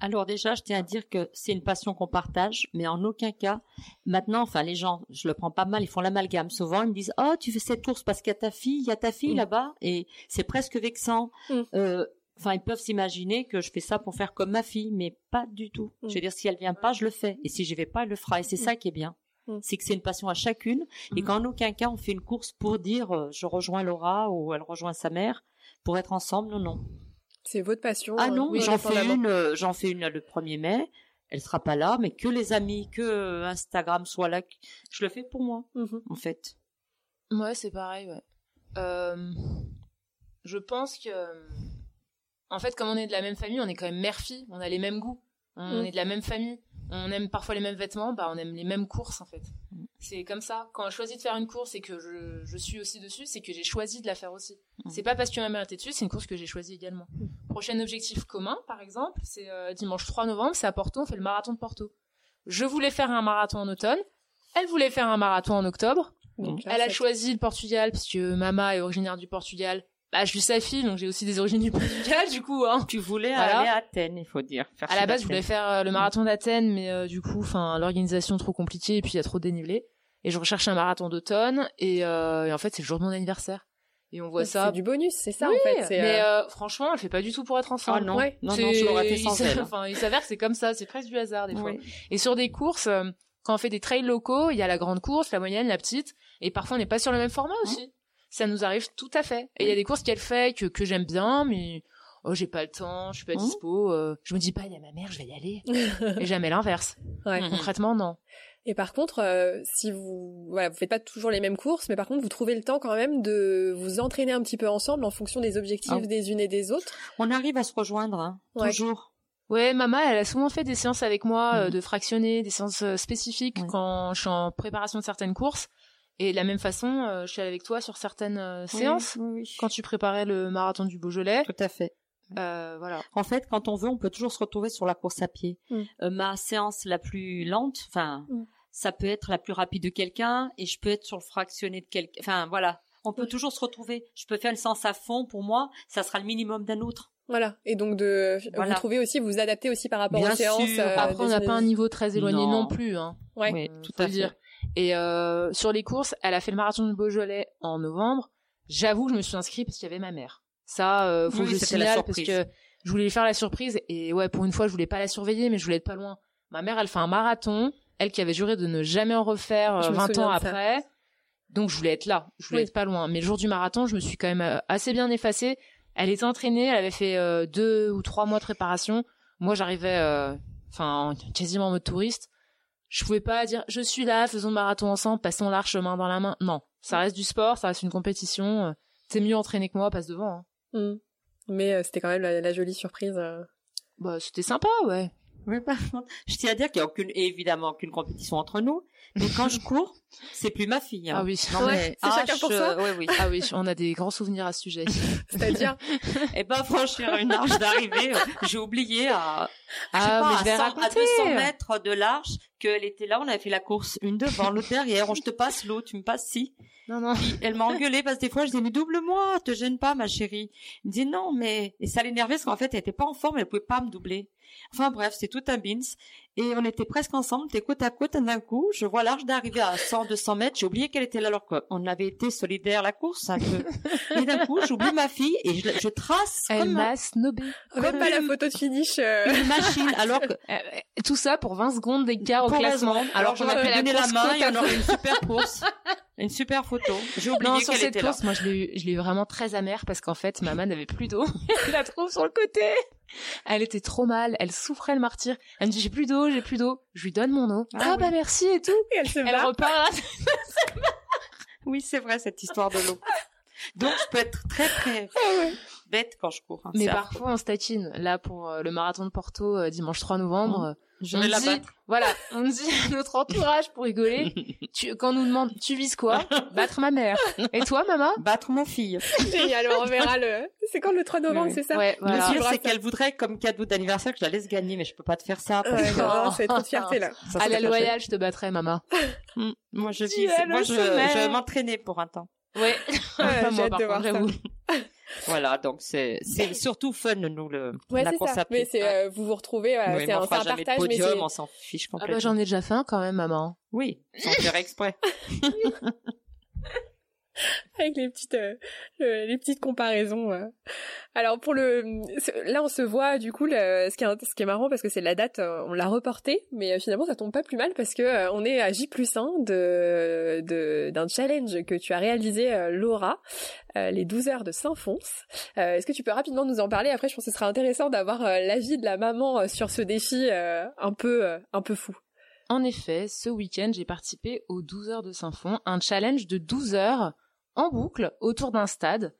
Alors déjà, je tiens à dire que c'est une passion qu'on partage, mais en aucun cas, maintenant, enfin les gens, je le prends pas mal, ils font l'amalgame. Souvent, ils me disent, oh, tu fais cette course parce qu'il y a ta fille, il y a ta fille mmh. là-bas, et c'est presque vexant. Mmh. Euh, Enfin, ils peuvent s'imaginer que je fais ça pour faire comme ma fille, mais pas du tout. Mmh. Je veux dire, si elle vient pas, je le fais. Et si je vais pas, elle le fera. Et c'est mmh. ça qui est bien. Mmh. C'est que c'est une passion à chacune. Et qu'en aucun cas, on fait une course pour dire, euh, je rejoins Laura ou elle rejoint sa mère pour être ensemble. Non, non. C'est votre passion. Ah non, oui, j'en fais une, euh, j'en fais une le 1er mai. Elle sera pas là, mais que les amis, que Instagram soit là, je le fais pour moi, en fait. Ouais, c'est pareil, ouais. Euh, je pense que en fait, comme on est de la même famille, on est quand même mère-fille, on a les mêmes goûts, on Mm. est de la même famille, on aime parfois les mêmes vêtements, bah on aime les mêmes courses en fait. Mm. C'est comme ça. Quand je choisis de faire une course et que je, je suis aussi dessus, c'est que j'ai choisi de la faire aussi. Mm. C'est pas parce que ma mère était dessus, c'est une course que j'ai choisie également. Prochain objectif commun, par exemple, c'est euh, dimanche 3 novembre, c'est à Porto, on fait le marathon de Porto. Je voulais faire un marathon en automne, elle voulait faire un marathon en octobre. Donc, Elle a choisi le Portugal parce que Mama est originaire du Portugal. Bah, je suis sa fille, donc j'ai aussi des origines du Portugal, du coup, hein. Tu voulais Voilà. aller à Athènes, il faut dire. faire À la base, je voulais faire euh, le marathon d'Athènes, mais euh, du coup, enfin, l'organisation trop compliquée et puis il y a trop de dénivelé. Et je recherche un marathon d'automne et, euh, et en fait, c'est le jour de mon anniversaire. Et on voit ça. C'est du bonus, c'est ça Oui, en fait. mais euh, euh, franchement, elle fait pas du tout pour être ensemble. Ah non, Ouais. non, C'est- non, je l'aurais fait il sans s'avère- elle. Enfin, il s'avère que c'est comme ça, c'est presque du hasard des fois. Oui. Et sur des courses, euh, quand on fait des trails locaux, il y a la grande course, la moyenne, la petite, et parfois on n'est pas sur le même format aussi. Ça nous arrive tout à fait. Et il y a des courses qu'elle fait que, que j'aime bien, mais oh j'ai pas le temps, je suis pas Mhm. dispo. euh, je me dis pas il y a ma mère, je vais y aller. Et jamais l'inverse. Ouais. Mhm. Concrètement non. Et par contre, euh, si vous, voilà, vous faites pas toujours les mêmes courses, mais par contre, vous trouvez le temps quand même de vous entraîner un petit peu ensemble en fonction des objectifs Ah. des unes et des autres. On arrive à se rejoindre, hein, Ouais. toujours. Ouais, maman, elle a souvent fait des séances avec moi euh, de fractionner, des séances spécifiques Ouais. quand je suis en préparation de certaines courses. Et de la même façon, euh, je suis avec toi sur certaines euh, séances. Oui, oui. Quand tu préparais le marathon du Beaujolais, Tout à fait. euh, voilà. En fait, quand on veut, on peut toujours se retrouver sur la course à pied. Mm. Euh, ma séance la plus lente, enfin, Mm. ça peut être la plus rapide de quelqu'un et je peux être sur le fractionné de quelqu'un. Enfin, voilà. On peut Mm. toujours se retrouver. Je peux faire une séance à fond. Pour moi, ça sera le minimum d'un autre. Voilà. Et donc de, Voilà. vous trouvez aussi, vous adaptez aussi par rapport Bien aux séances. sûr. euh, Après, on n'a pas un niveau très éloigné non, Non. plus. Hein. Ouais. Oui, Euh, tout à le fait. Et euh, sur les courses, elle a fait le marathon du Beaujolais en novembre. J'avoue je me suis inscrite parce qu'il y avait ma mère. Ça, euh, faut Oui, que je signale parce que je voulais lui faire la surprise et ouais, pour une fois, je voulais pas la surveiller, mais je voulais être pas loin. Ma mère, elle fait un marathon, elle qui avait juré de ne jamais en refaire Je euh, me 20 souviens ans de après. Donc je voulais être là, je voulais Oui. être pas loin. Mais le jour du marathon, je me suis quand même euh, assez bien effacée. Elle était entraînée, elle avait fait euh, deux ou trois mois de préparation. Moi, j'arrivais, euh, enfin, en- quasiment en mode touriste. Je pouvais pas dire, je suis là, faisons le marathon ensemble, passons l'arche main dans la main. Non, ça reste du sport, ça reste une compétition. T'es mieux entraîné que moi, passe devant. hein. Mm. Mais euh, c'était quand même la, la jolie surprise. euh. Bah, c'était sympa, ouais. Oui, par contre, je tiens à dire qu'il n'y a aucune, évidemment aucune compétition entre nous. Mais quand je cours, c'est plus ma fille. hein. Ah oui. Non, Ouais, mais c'est chacun pour soi. euh, Oui, oui. Ah oui, on a des grands souvenirs à ce sujet. C'est-à-dire, Et ben franchir une arche d'arrivée, euh, j'ai oublié à, je sais Ah, pas, mais à, je vais 100 à raconter. 200 mètres de l'arche qu'elle était là. On avait fait la course, une devant, l'autre derrière. On, je te passe l'eau, tu me passes si. Non, non. Puis elle m'a engueulée parce que des fois je disais mais double-moi, te gêne pas ma chérie. Il me dit non mais et ça l'énervait parce qu'en fait elle était pas en forme, elle pouvait pas me doubler. Enfin bref, c'est tout un bins. Et on était presque ensemble, t'es côte à côte, d'un coup, je vois l'arche d'arriver à 100, 200 mètres, j'ai oublié qu'elle était là alors qu'on avait été solidaires la course un peu. Et d'un coup, j'oublie ma fille et je, je trace Elle comme m'a snobé. même pas la photo de finish. euh. une machine alors que Euh, euh, tout ça pour 20 secondes d'écart au classement. raison. Alors Alors qu'on j'aurais appelle pu la donner la course main et à on aurait une super course. Une super photo. J'ai oublié Non, sur cette était course, là. moi, je l'ai eu, je l'ai eu vraiment très amère parce qu'en fait, maman n'avait plus d'eau. Elle la trouve sur le côté. Elle était trop mal. Elle souffrait le martyr. Elle me dit, j'ai plus d'eau, j'ai plus d'eau. Je lui donne mon eau. Ah Ah, oui. bah merci et tout. Et elle se Elle barre. repart. Oui, c'est vrai cette histoire de l'eau. Donc je peux être très très bête quand je cours. hein. Mais parfois, on se taquine. Là, pour euh, le marathon de Porto, euh, dimanche 3 novembre, euh, Je on vais me la dit- battre. voilà, on me dit à notre entourage pour rigoler. Tu, quand on nous demande, tu vises quoi? Battre ma mère. Et toi, maman? Battre ma fille. Génial, on verra le. C'est quand le 3 novembre, Oui. c'est ça? Ouais, Le pire, c'est qu'elle voudrait comme cadeau d'anniversaire que je la laisse gagner, mais je peux pas te faire ça. parce Ouais, que- non, non, c'est trop de fierté là. Ça, À la loyale, je te battrai, maman. Moi, je vis. Moi, je, je vais m'entraîner pour un temps. Ouais. Pas j'ai moi, par de contre, voir ça. j'avoue. Voilà, donc c'est c'est surtout fun nous le Ouais, la course ça. à pied. Mais c'est, euh, vous vous retrouvez, voilà, Oui, c'est mais un, on c'est fera un jamais de partage, mais podium, c'est, on s'en fiche Ah bah, complètement. j'en ai déjà fait un quand même, maman. Oui, sans faire exprès. avec les petites, euh, le- les petites comparaisons. euh. Alors pour le, là on se voit du coup, le- ce qui est, ce qui est marrant parce que c'est la date, euh, on l'a reportée, mais euh, finalement ça tombe pas plus mal parce que on est à J plus 1 de, de, d'un challenge que tu as réalisé, Laura, euh, les 12 heures de Saint-Fons. Est-ce que tu peux rapidement nous en parler? Après je pense que ce sera intéressant d'avoir l'avis de la maman sur ce défi un peu, un peu fou. En effet, ce week-end, j'ai participé aux 12 heures de Saint-Fond, un challenge de 12 heures en boucle autour d'un stade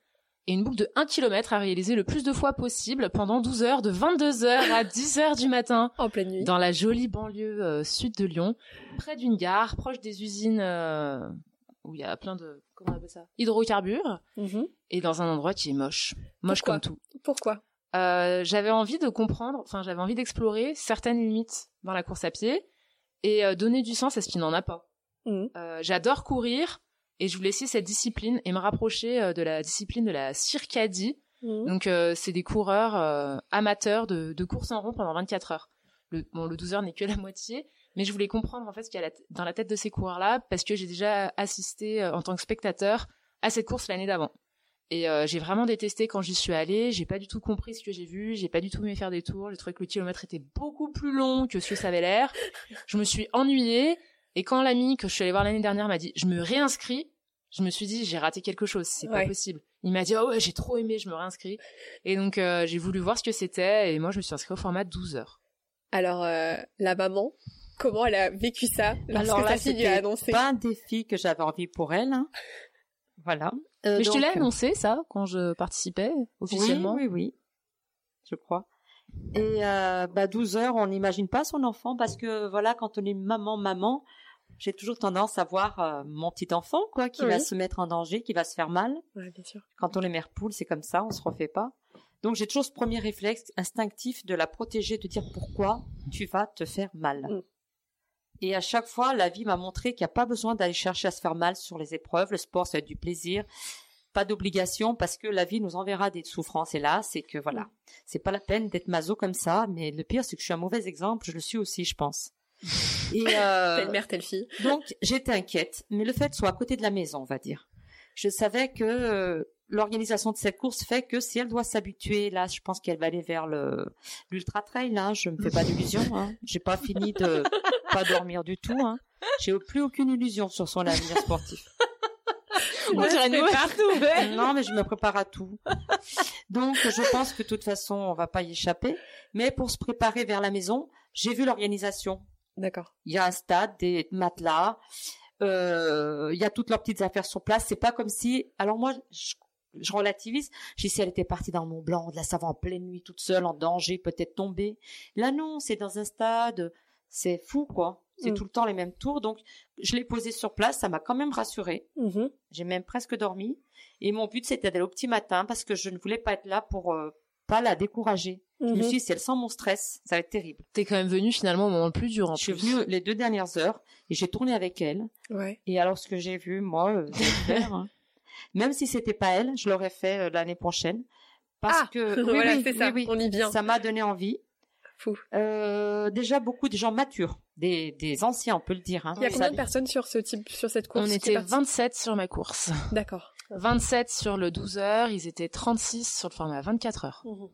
et une boucle de 1 km à réaliser le plus de fois possible pendant 12 heures de 22 heures à 10 heures du matin En pleine nuit. dans la jolie banlieue euh, sud de Lyon, près d'une gare, proche des usines euh, où il y a plein de comment on appelle ça hydrocarbures Mhm. et dans un endroit qui est moche, moche Pourquoi comme tout. Pourquoi Euh, j'avais envie de comprendre, enfin j'avais envie d'explorer certaines limites dans la course à pied et donner du sens à ce qui n'en a pas. Mhm. J'adore courir et je voulais essayer cette discipline et me rapprocher euh, de la discipline de la circadie. Mhm. Donc euh, c'est des coureurs euh, amateurs de, de course en rond pendant 24 heures. Le, bon, le 12 heures n'est que la moitié, mais je voulais comprendre en fait ce qu'il y a dans la tête de ces coureurs-là parce que j'ai déjà assisté euh, en tant que spectateur à cette course l'année d'avant. Et euh, j'ai vraiment détesté quand j'y suis allée. J'ai pas du tout compris ce que j'ai vu. J'ai pas du tout aimé faire des tours. J'ai trouvé que le kilomètre était beaucoup plus long que ce que ça avait l'air. Je me suis ennuyée. Et quand l'ami que je suis allée voir l'année dernière m'a dit je me réinscris, je me suis dit j'ai raté quelque chose. C'est pas possible. Il m'a dit, oh ouais, j'ai trop aimé, je me réinscris. Et donc, euh, j'ai voulu voir ce que c'était, et moi, je me suis inscrite au format 12 heures. Alors, euh, la maman, comment elle a vécu ça lorsque Alors là, ta fille lui a annoncé pas un défi que j'avais envie pour elle. hein. Voilà. Euh, Mais je te donc, l'ai annoncé, ça, quand je participais, officiellement. Oui, oui, oui. Je crois. Et euh, bah 12 heures, on n'imagine pas son enfant parce que voilà, quand on est maman, maman, j'ai toujours tendance à voir euh, mon petit enfant quoi, qui va se mettre en danger, qui va se faire mal. Ouais, bien sûr. Quand on est mère poule, c'est comme ça, on se refait pas. Donc j'ai toujours ce premier réflexe instinctif de la protéger, de dire pourquoi tu vas te faire mal. Mm. Et à chaque fois, la vie m'a montré qu'il n'y a pas besoin d'aller chercher à se faire mal sur les épreuves. Le sport, ça va être du plaisir, pas d'obligation, parce que la vie nous enverra des souffrances. Et là, c'est que voilà, c'est pas la peine d'être maso comme ça. Mais le pire, c'est que je suis un mauvais exemple. Je le suis aussi, je pense. Et euh, Telle mère, telle fille. donc j'étais inquiète, mais le fait soit à côté de la maison, on va dire. Je savais que euh, l'organisation de cette course fait que si elle doit s'habituer, là, je pense qu'elle va aller vers le l'ultra trail. Hein, je me fais pas d'illusions. Hein. J'ai pas fini de pas dormir du tout. Hein. J'ai plus aucune illusion sur son avenir sportif. On dirait une nouvelle. Non, mais je me prépare à tout. Donc, je pense que de toute façon, on va pas y échapper. Mais pour se préparer vers la maison, j'ai vu l'organisation. D'accord. Il y a un stade, des matelas, euh, il y a toutes leurs petites affaires sur place. C'est pas comme si. Alors moi, je, je relativise. J'ai si elle était partie dans le Mont Blanc, de la savane en pleine nuit, toute seule, en danger, peut-être tombée. Là non, c'est dans un stade. C'est fou quoi. C'est Mm. tout le temps les mêmes tours. Donc je l'ai posée sur place. Ça m'a quand même rassurée. Mhm. J'ai même presque dormi. Et mon but c'était d'aller au petit matin parce que je ne voulais pas être là pour euh, pas la décourager. Je me Mhm. suis dit si elle sent mon stress, ça va être terrible. T'es quand même venu finalement au moment le plus dur en Je suis plus. venue les deux dernières heures et j'ai tourné avec elle. Ouais. Et alors, ce que j'ai vu, moi, euh, faire, hein. même si c'était pas elle, je l'aurais fait euh, l'année prochaine. Parce Ah, que, oui, voilà, oui, c'est ça. oui, oui. On y vient. ça m'a donné envie. Fou. Euh, déjà, beaucoup de gens matures, des, des anciens, on peut le dire. Hein. Il y a combien de personnes sur ce type, sur cette course On était partie 27 sur ma course. D'accord. 27 sur le 12 heures, ils étaient 36 sur le format 24 heures. Mhm.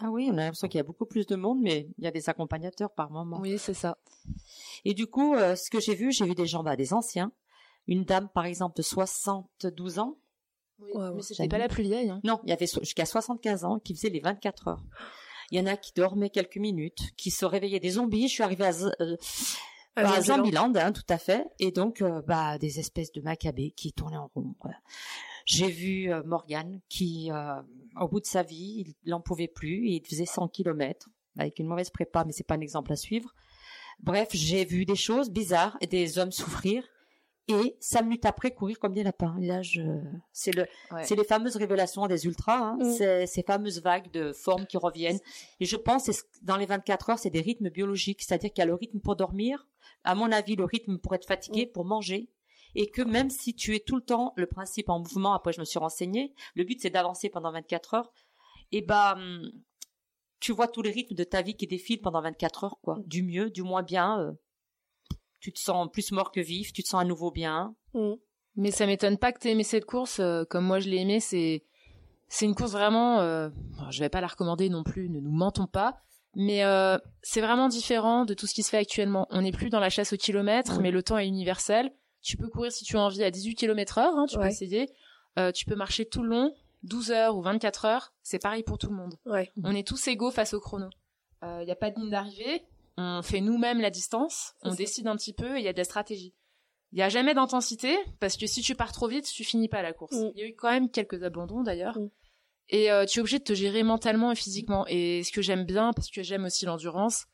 Ah oui, on a l'impression qu'il y a beaucoup plus de monde, mais il y a des accompagnateurs par moment. Oui, c'est ça. Et du coup, euh, ce que j'ai vu, j'ai vu des gens, bah, des anciens. Une dame, par exemple, de 72 ans. Oui, ouais. mais c'était pas la plus vieille. Hein. Non, il y avait so- jusqu'à 75 ans qui faisaient les 24 heures. Il y en a qui dormaient quelques minutes, qui se réveillaient des zombies. Je suis arrivée à, Z- euh, Ah, à Nouvelle-Zélande. Zombieland, hein, tout à fait. Et donc, euh, bah, des espèces de macabées qui tournaient en rond. quoi. J'ai vu euh, Morgan qui, euh, au bout de sa vie, il n'en pouvait plus. Et il faisait 100 kilomètres avec une mauvaise prépa, mais c'est pas un exemple à suivre. Bref, j'ai vu des choses bizarres et des hommes souffrir. Et cinq minutes après, courir comme des lapins. Et là, je... c'est le, Ouais. c'est les fameuses révélations des ultras, hein. Mm. C'est ces fameuses vagues de formes qui reviennent. Et je pense que dans les 24 heures, c'est des rythmes biologiques, c'est-à-dire qu'il y a le rythme pour dormir, à mon avis, le rythme pour être fatigué, pour manger, et que même si tu es tout le temps le principe en mouvement, après je me suis renseignée, le but c'est d'avancer pendant 24 heures, et bah hum, tu vois tous les rythmes de ta vie qui défilent pendant 24 heures, quoi. Du mieux, du moins bien. euh, tu te sens plus mort que vif, tu te sens à nouveau bien. Mhm. Mais ça m'étonne pas que t'aies aimé cette course, euh, comme moi je l'ai aimé. C'est c'est une course vraiment. Euh, bon, je vais pas la recommander non plus, ne nous mentons pas. Mais euh, c'est vraiment différent de tout ce qui se fait actuellement. On n'est plus dans la chasse au kilomètre, mais le temps est universel. Tu peux courir si tu as envie à 18 km heure, hein, tu peux essayer. Euh, tu peux marcher tout le long, 12 heures ou 24 heures. C'est pareil pour tout le monde. Ouais. On est tous égaux face au chrono. Il n'y a pas de ligne d'arrivée. On fait nous-mêmes la distance. On décide un petit peu et il y a de la stratégie. Il n'y a jamais d'intensité parce que si tu pars trop vite, tu finis pas la course. Mm. Il y a eu quand même quelques abandons d'ailleurs. Mm. Et euh, tu es obligé de te gérer mentalement et physiquement. Et ce que j'aime bien, parce que j'aime aussi l'endurance,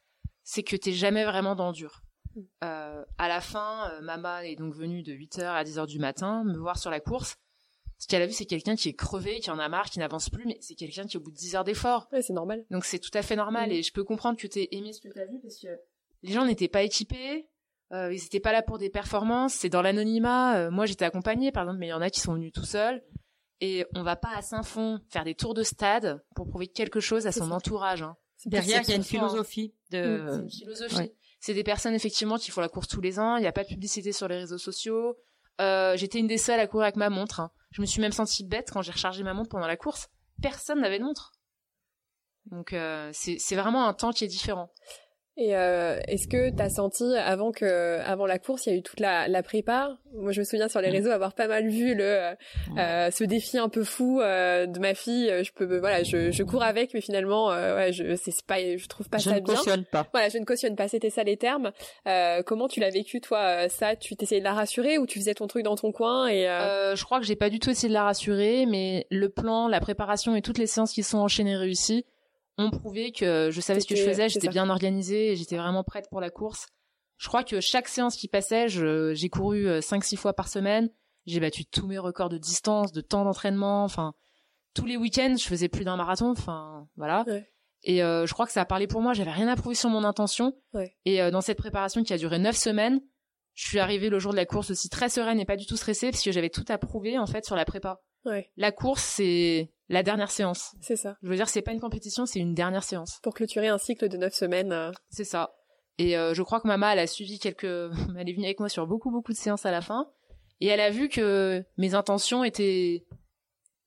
c'est que t'es jamais vraiment dans le dur. Mm. Euh, à la fin, euh, Mama est donc venue de 8h à 10h du matin me voir sur la course. Ce qu'elle a vu, c'est quelqu'un qui est crevé, qui en a marre, qui n'avance plus, mais c'est quelqu'un qui est au bout de 10 heures d'effort. Ouais, c'est normal. Donc c'est tout à fait normal Mm. et je peux comprendre que tu aies aimé ce que tu as vu parce que les gens n'étaient pas équipés, euh, ils n'étaient pas là pour des performances, c'est dans l'anonymat. Euh, moi j'étais accompagnée par exemple, mais il y en a qui sont venus tout seuls et on va pas à Saint-Fond faire des tours de stade pour prouver quelque chose à son ça. entourage. hein. C'est Derrière, il y a une philosophie de... une philosophie. ouais. C'est des personnes effectivement qui font la course tous les ans. Il n'y a pas de publicité sur les réseaux sociaux. Euh, J'étais une des seules à courir avec ma montre. hein. Je me suis même sentie bête quand j'ai rechargé ma montre pendant la course. Personne n'avait de montre. Donc euh, c'est c'est vraiment un temps qui est différent. Et euh, est-ce que tu as senti avant que avant la course, il y a eu toute la, la prépa? Moi, je me souviens sur les Mm. réseaux avoir pas mal vu le euh, euh, ce défi un peu fou euh, de ma fille. Je peux voilà, je, je cours avec, mais finalement, euh, ouais, je c'est pas, je trouve pas je ça ne bien. cautionne pas. Voilà, je ne cautionne pas. C'était ça les termes. Euh, comment tu l'as vécu toi euh, Ça, tu t'essayais de la rassurer ou tu faisais ton truc dans ton coin et euh, Euh, je crois que j'ai pas du tout essayé de la rassurer, mais le plan, la préparation et toutes les séances qui sont enchaînées réussies ont prouvé que je savais ce que je faisais, j'étais bien organisée, et j'étais vraiment prête pour la course. Je crois que chaque séance qui passait, j'ai couru 5-6 fois par semaine, j'ai battu tous mes records de distance, de temps d'entraînement, enfin tous les week-ends, je faisais plus d'un marathon, enfin voilà. Ouais. Et euh, je crois que ça a parlé pour moi, j'avais rien à prouver sur mon intention. Ouais. Et euh, dans cette préparation qui a duré 9 semaines, je suis arrivée le jour de la course aussi très sereine et pas du tout stressée parce que j'avais tout à prouver en fait sur la prépa. ouais, La course, c'est la dernière séance. c'est ça. Je veux dire, c'est pas une compétition, c'est une dernière séance. Pour clôturer un cycle de neuf semaines. euh, C'est ça. Et euh, je crois que Mama, elle a suivi quelques... Elle est venue avec moi sur beaucoup, beaucoup de séances à la fin. Et elle a vu que mes intentions étaient...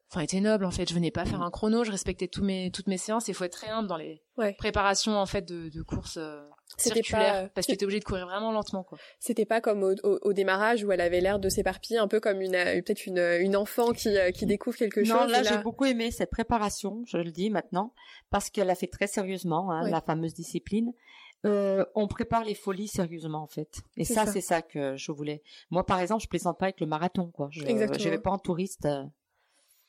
Enfin, étaient nobles, en fait. Je venais pas faire un chrono, je respectais tous mes... toutes mes séances. Il faut être très humble dans les Ouais. préparations, en fait, de, de courses euh, C'était circulaires. pas- Parce que t'es obligé de courir vraiment lentement, quoi. C'était pas comme au, au, au démarrage où elle avait l'air de s'éparpiller, un peu comme une euh, peut-être une, une enfant qui, euh, qui découvre quelque Non, chose. là, et j'ai beaucoup aimé cette préparation, je le dis maintenant, parce qu'elle a fait très sérieusement, hein, Ouais. la fameuse discipline. Euh, on prépare les folies sérieusement en fait, et ça, ça. c'est ça que je voulais. Moi, par exemple, je plaisante pas avec le marathon, quoi. Je, Exactement. je vais pas en touriste euh,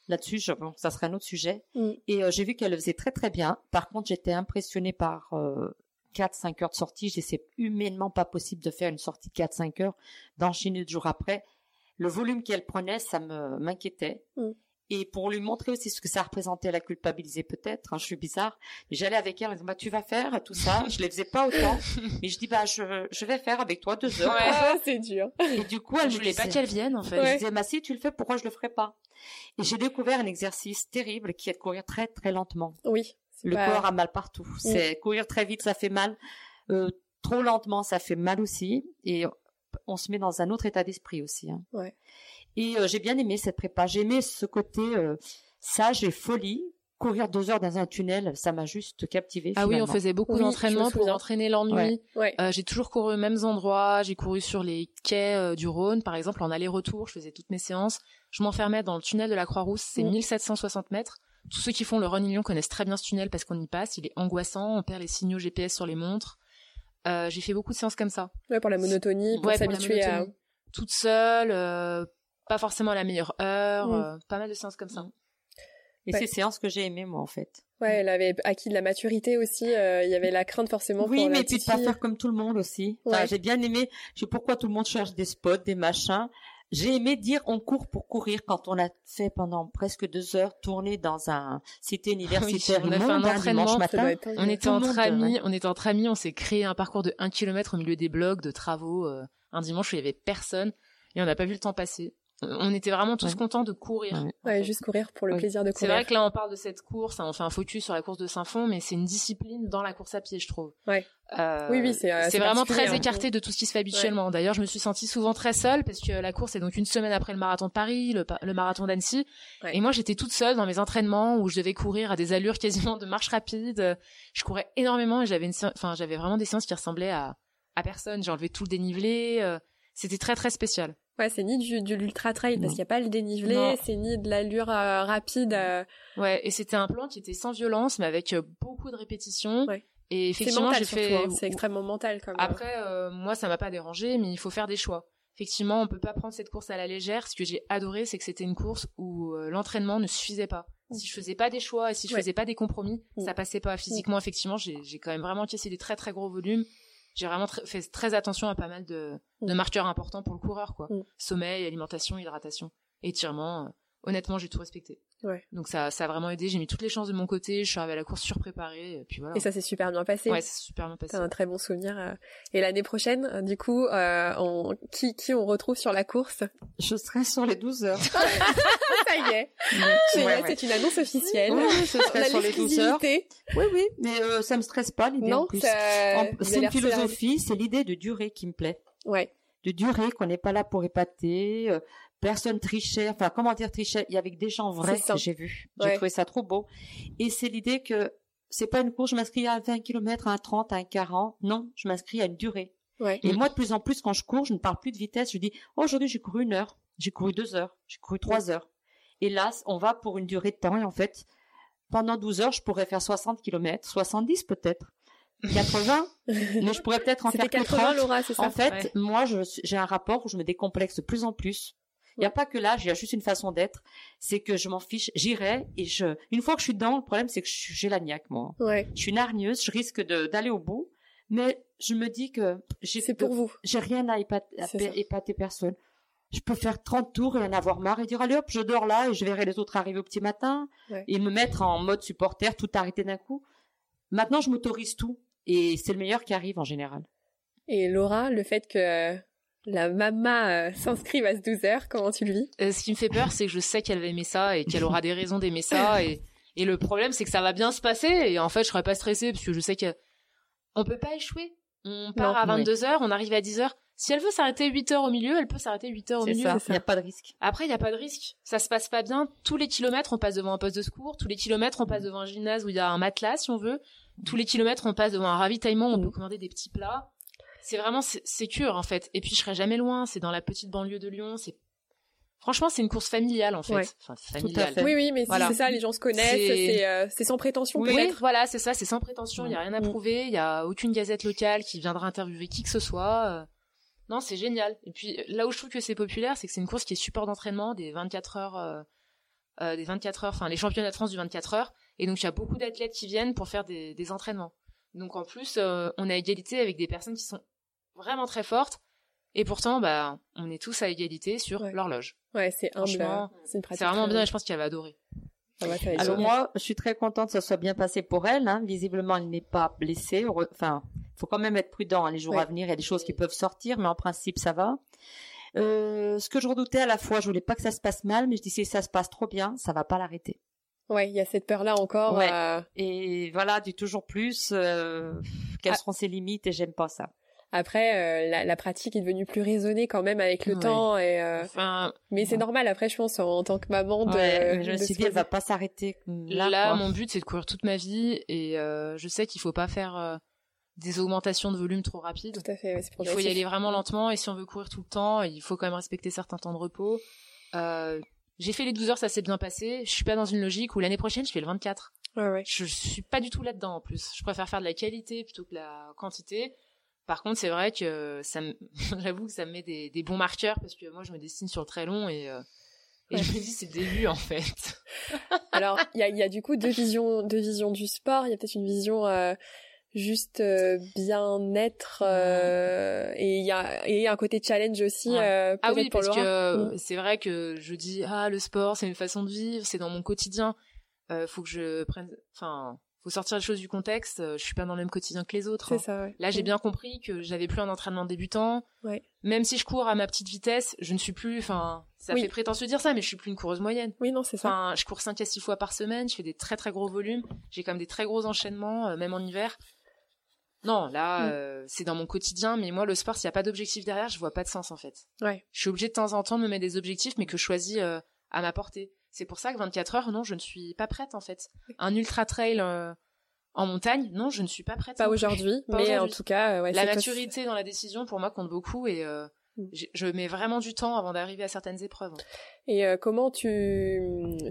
là-dessus. je- Bon, ça serait un autre sujet. Mm. Et euh, j'ai vu qu'elle le faisait très très bien. Par contre, j'étais impressionnée par euh, 4-5 heures de sortie. Je c'est humainement pas possible de faire une sortie de 4-5 heures, d'enchaîner le jour après. Le volume qu'elle prenait, ça me m'inquiétait. Mm. Et pour lui montrer aussi ce que ça représentait, la culpabiliser peut-être, hein, je suis bizarre. J'allais avec elle, elle me disait, bah, tu vas faire tout ça. je les faisais pas autant, mais je dis, bah, je, je vais faire avec toi deux heures. Ouais. Ah, c'est dur. Et du coup, elle je voulais pas qu'elle vienne, en fait. je disais, bah, si tu le fais, pourquoi je le ferais pas? Et j'ai découvert un exercice terrible qui est de courir très, très lentement. Oui. Le pas- corps a mal partout. C'est courir très vite, ça fait mal. Euh, trop lentement, ça fait mal aussi. Et on se met dans un autre état d'esprit aussi. hein. Ouais. Et euh, j'ai bien aimé cette prépa. J'ai aimé ce côté euh, sage et folie. Courir deux heures dans un tunnel, ça m'a juste captivé. Ah oui, on faisait beaucoup Oui, d'entraînement me pour entraîner l'ennui. Ouais. Ouais. Euh, j'ai toujours couru aux mêmes endroits. J'ai couru sur les quais euh, du Rhône, par exemple, en aller-retour. Je faisais toutes mes séances. Je m'enfermais dans le tunnel de la Croix-Rousse. C'est Mm. 1760 mètres. Tous ceux qui font le Run Lyon connaissent très bien ce tunnel parce qu'on y passe. Il est angoissant. On perd les signaux GPS sur les montres. Euh, j'ai fait beaucoup de séances comme ça. Ouais, pour la monotonie, pour Ouais, s'habituer à. monotonie. Toute seule, euh, pas forcément à la meilleure heure. Mm. euh, pas mal de séances comme ça. Et Ouais. c'est séances que j'ai aimées, moi, en fait. Ouais, elle avait acquis de la maturité aussi. euh, Il y avait la crainte forcément Oui, pour mais puis de pas faire comme tout le monde aussi. Enfin, Ouais. J'ai bien aimé. Je sais pourquoi tout le monde cherche des spots, des machins. J'ai aimé dire on court pour courir quand on a fait pendant presque deux heures tourner dans un cité universitaire on a fait un hein, entraînement, matin. On était entre monde, amis, ouais. on était entre amis, on s'est créé un parcours de 1 km au milieu des blocs, de travaux, euh, un dimanche où il y avait personne, et on n'a pas vu le temps passer. On- était vraiment tous Ouais. contents de courir. Ouais. en Ouais, fait. juste courir pour le plaisir de C'est courir. vrai que là, on parle de cette course, hein, on fait un focus sur la course de Saint-Fond, mais c'est une discipline dans la course à pied, je trouve. Ouais. Euh, Oui, oui, c'est, euh, c'est vraiment très hein. écarté de tout ce qui se fait habituellement. D'ailleurs, je me suis sentie souvent très seule parce que la course est donc une semaine après le marathon de Paris, le, marathon d'Annecy. Ouais. Et moi, j'étais toute seule dans mes entraînements où je devais courir à des allures quasiment de marche rapide. Je courais énormément et j'avais une, enfin, j'avais vraiment des séances qui ressemblaient à, à personne. J'ai enlevé tout le dénivelé. euh, C'était très très spécial. Ouais, c'est ni du, de l'ultra trail parce qu'il n'y a pas le dénivelé, c'est ni de l'allure euh, rapide. euh, Ouais, et c'était un plan qui était sans violence, mais avec euh, beaucoup de répétitions. Ouais. Et C'est effectivement, j'ai fait. hein, c'est extrêmement mental comme. Après, euh, moi, ça m'a pas dérangé, mais il faut faire des choix. Effectivement, on peut pas prendre cette course à la légère. Ce que j'ai adoré, c'est que c'était une course où euh, l'entraînement ne suffisait pas. Si je faisais pas des choix et si je Ouais. faisais pas des compromis, Mm. ça passait pas. Physiquement, effectivement, j'ai j'ai quand même vraiment encaissé des très très gros volumes. J'ai vraiment tr- fait très attention à pas mal de, de Mm. marqueurs importants pour le coureur, quoi. Mm. Sommeil, alimentation, hydratation, étirement. euh, honnêtement, j'ai tout respecté. Ouais. Donc ça, ça a vraiment aidé. J'ai mis toutes les chances de mon côté. Je suis arrivée à la course surpréparée. Et puis voilà. Et ça s'est super bien passé. ouais, c'est super bien passé. T'as un très bon souvenir. euh. Et l'année prochaine, euh, du coup, euh, on... qui, qui on retrouve sur la course? Je serai sur les 12 heures. Ça y est, Ouais, ouais. c'est une annonce officielle. Oui, oui, a sur les 12 heures. Oui, oui, mais euh, ça me stresse pas l'idée Non, ça... En- C'est une philosophie, c'est l'idée de durée qui me plaît. Ouais. de durée, qu'on n'est pas là pour épater, euh, personne trichait, enfin comment dire trichait, il y avait des gens vrais que j'ai vus. J'ai Ouais. trouvé ça trop beau. Et c'est l'idée que c'est pas une course, je m'inscris à 20 km, à un 30, à un 40. Non, je m'inscris à une durée. Ouais. Et moi, de plus en plus, quand je cours, je ne parle plus de vitesse. Je dis, aujourd'hui, j'ai couru une heure, j'ai couru deux heures, j'ai couru trois heures. Et là, on va pour une durée de temps. Et en fait, pendant 12 heures, je pourrais faire 60 km, 70 peut-être, 80, mais je pourrais peut-être en faire que 80, 30. Laura, ça? En fait, Ouais. moi, j'ai un rapport où je me décomplexe de plus en plus. Il n'y a pas que l'âge, il y a juste une façon d'être. C'est que je m'en fiche, j'irai et je. Une fois que je suis dedans, le problème c'est que j'ai la niaque, moi. Ouais. Je suis une hargneuse, je risque d'aller au bout, mais je me dis que j'ai C'est pour vous. j'ai rien à épater, à épater personne. Je peux faire 30 tours et en avoir marre et dire allez hop, je dors là et je verrai les autres arriver au petit matin Ouais. et me mettre en mode supporter, tout arrêter d'un coup. Maintenant, je m'autorise tout et c'est le meilleur qui arrive en général. Et Laura, le fait que la maman euh, s'inscrive à ce 12 heures, comment tu le vis? Euh, ce qui me fait peur, c'est que je sais qu'elle va aimer ça et qu'elle aura des raisons d'aimer ça. Et, et le problème, c'est que ça va bien se passer. Et en fait, je serai pas stressée parce que je sais que on peut pas échouer. On part Non, à oui. 22 heures, on arrive à 10 heures. Si elle veut s'arrêter 8 heures au milieu, elle peut s'arrêter 8 heures au milieu. ça, il n'y a pas de risque. Après, il n'y a pas de risque. Ça se passe pas bien. Tous les kilomètres, on passe devant un poste de secours. Tous les kilomètres, on passe devant un gymnase où il y a un matelas, si on veut. Tous les kilomètres, on passe devant un ravitaillement où on peut commander des petits plats. C'est vraiment sé- sécure, en fait. Et puis, je serai jamais loin. C'est dans la petite banlieue de Lyon. C'est Franchement, c'est une course familiale, en fait. Ouais. Enfin, familiale. fait. Oui, oui, mais Voilà. c'est ça, les gens se connaissent, C'est- euh, c'est sans prétention Oui, peut-être. voilà, c'est ça, c'est sans prétention, il n'y a rien à Mm. prouver, il n'y a aucune gazette locale qui viendra interviewer qui que ce soit. euh. Non, c'est génial. Et puis là où je trouve que c'est populaire, c'est que c'est une course qui est support d'entraînement des 24 heures, euh, euh, des 24 heures, enfin les championnats de France du 24 heures. Et donc il y a beaucoup d'athlètes qui viennent pour faire des, des entraînements. Donc en plus, euh, on a égalité avec des personnes qui sont vraiment très fortes. Et pourtant, bah, on est tous à égalité sur Ouais. l'horloge. Ouais, c'est humble. Franchement, euh, C'est une pratique. C'est vraiment bien et je pense qu'elle va adorer. Ah ouais, Alors moi, je suis très contente que ça soit bien passé pour elle. Hein. Visiblement, elle n'est pas blessée. Enfin, faut quand même être prudent. hein, Les jours Ouais. à venir, il y a des choses qui peuvent sortir, mais en principe, ça va. Euh, ce que je redoutais à la fois, je voulais pas que ça se passe mal, mais je dis si ça se passe trop bien, ça va pas l'arrêter. Ouais, il y a cette peur-là encore. Ouais. euh, Et voilà, du toujours plus. euh, quelles Ah. seront ses limites Et j'aime pas ça. Après, euh, la, la pratique est devenue plus raisonnée quand même avec le Ouais. temps. Et, euh, Enfin, Mais c'est normal, après, je pense, en, tant que maman, de, Ouais, mais je me de suis se dit, elle va pas s'arrêter là. Là, mon but, c'est de courir toute ma vie et euh, je sais qu'il faut pas faire euh, des augmentations de volume trop rapides. Tout à fait, ouais, c'est Il faut y aller vraiment lentement et si on veut courir tout le temps, il faut quand même respecter certains temps de repos. Euh, j'ai fait les 12 heures, ça s'est bien passé. Je suis pas dans une logique où l'année prochaine, je fais le 24. Ouais, ouais. Je suis pas du tout là-dedans en plus. Je préfère faire de la qualité plutôt que la quantité. Par contre, c'est vrai que ça me... j'avoue que ça me met des, des bons marqueurs parce que moi, je me destine sur le très long et, euh, et je me dis c'est le début en fait. Alors, il y a, y a du coup deux visions, deux visions du sport. Il y a peut-être une vision euh, juste euh, bien-être euh, et il y a et un côté challenge aussi. Ouais. euh, Ah oui, pour parce Laura. que euh, Mm. c'est vrai que je dis ah le sport c'est une façon de vivre, c'est dans mon quotidien. Euh, faut que je prenne, enfin, faut sortir les choses du contexte. euh, Je suis pas dans le même quotidien que les autres. Hein. ça, ouais. Là, j'ai Mm. bien compris que j'avais plus un entraînement débutant. Ouais. Même si je cours à ma petite vitesse, je ne suis plus, enfin, ça Oui. fait prétentieux de dire ça, mais je suis plus une coureuse moyenne. Oui, non, c'est ça. Enfin, je cours 5 à 6 fois par semaine, je fais des très très gros volumes, j'ai quand même des très gros enchaînements, euh, même en hiver. Non, là, Mm. euh, c'est dans mon quotidien, mais moi, le sport, s'il n'y a pas d'objectif derrière, je vois pas de sens, en fait. Ouais. Je suis obligée de temps en temps de me mettre des objectifs, mais que je choisis euh, à ma portée. C'est pour ça que 24 heures, non, je ne suis pas prête, en fait. Un ultra trail euh, en montagne, non, je ne suis pas prête. Pas aujourd'hui, mais en tout cas, euh, ouais, La maturité dans la décision, pour moi, compte beaucoup, et euh, Mm. je mets vraiment du temps avant d'arriver à certaines épreuves. Et euh, comment tu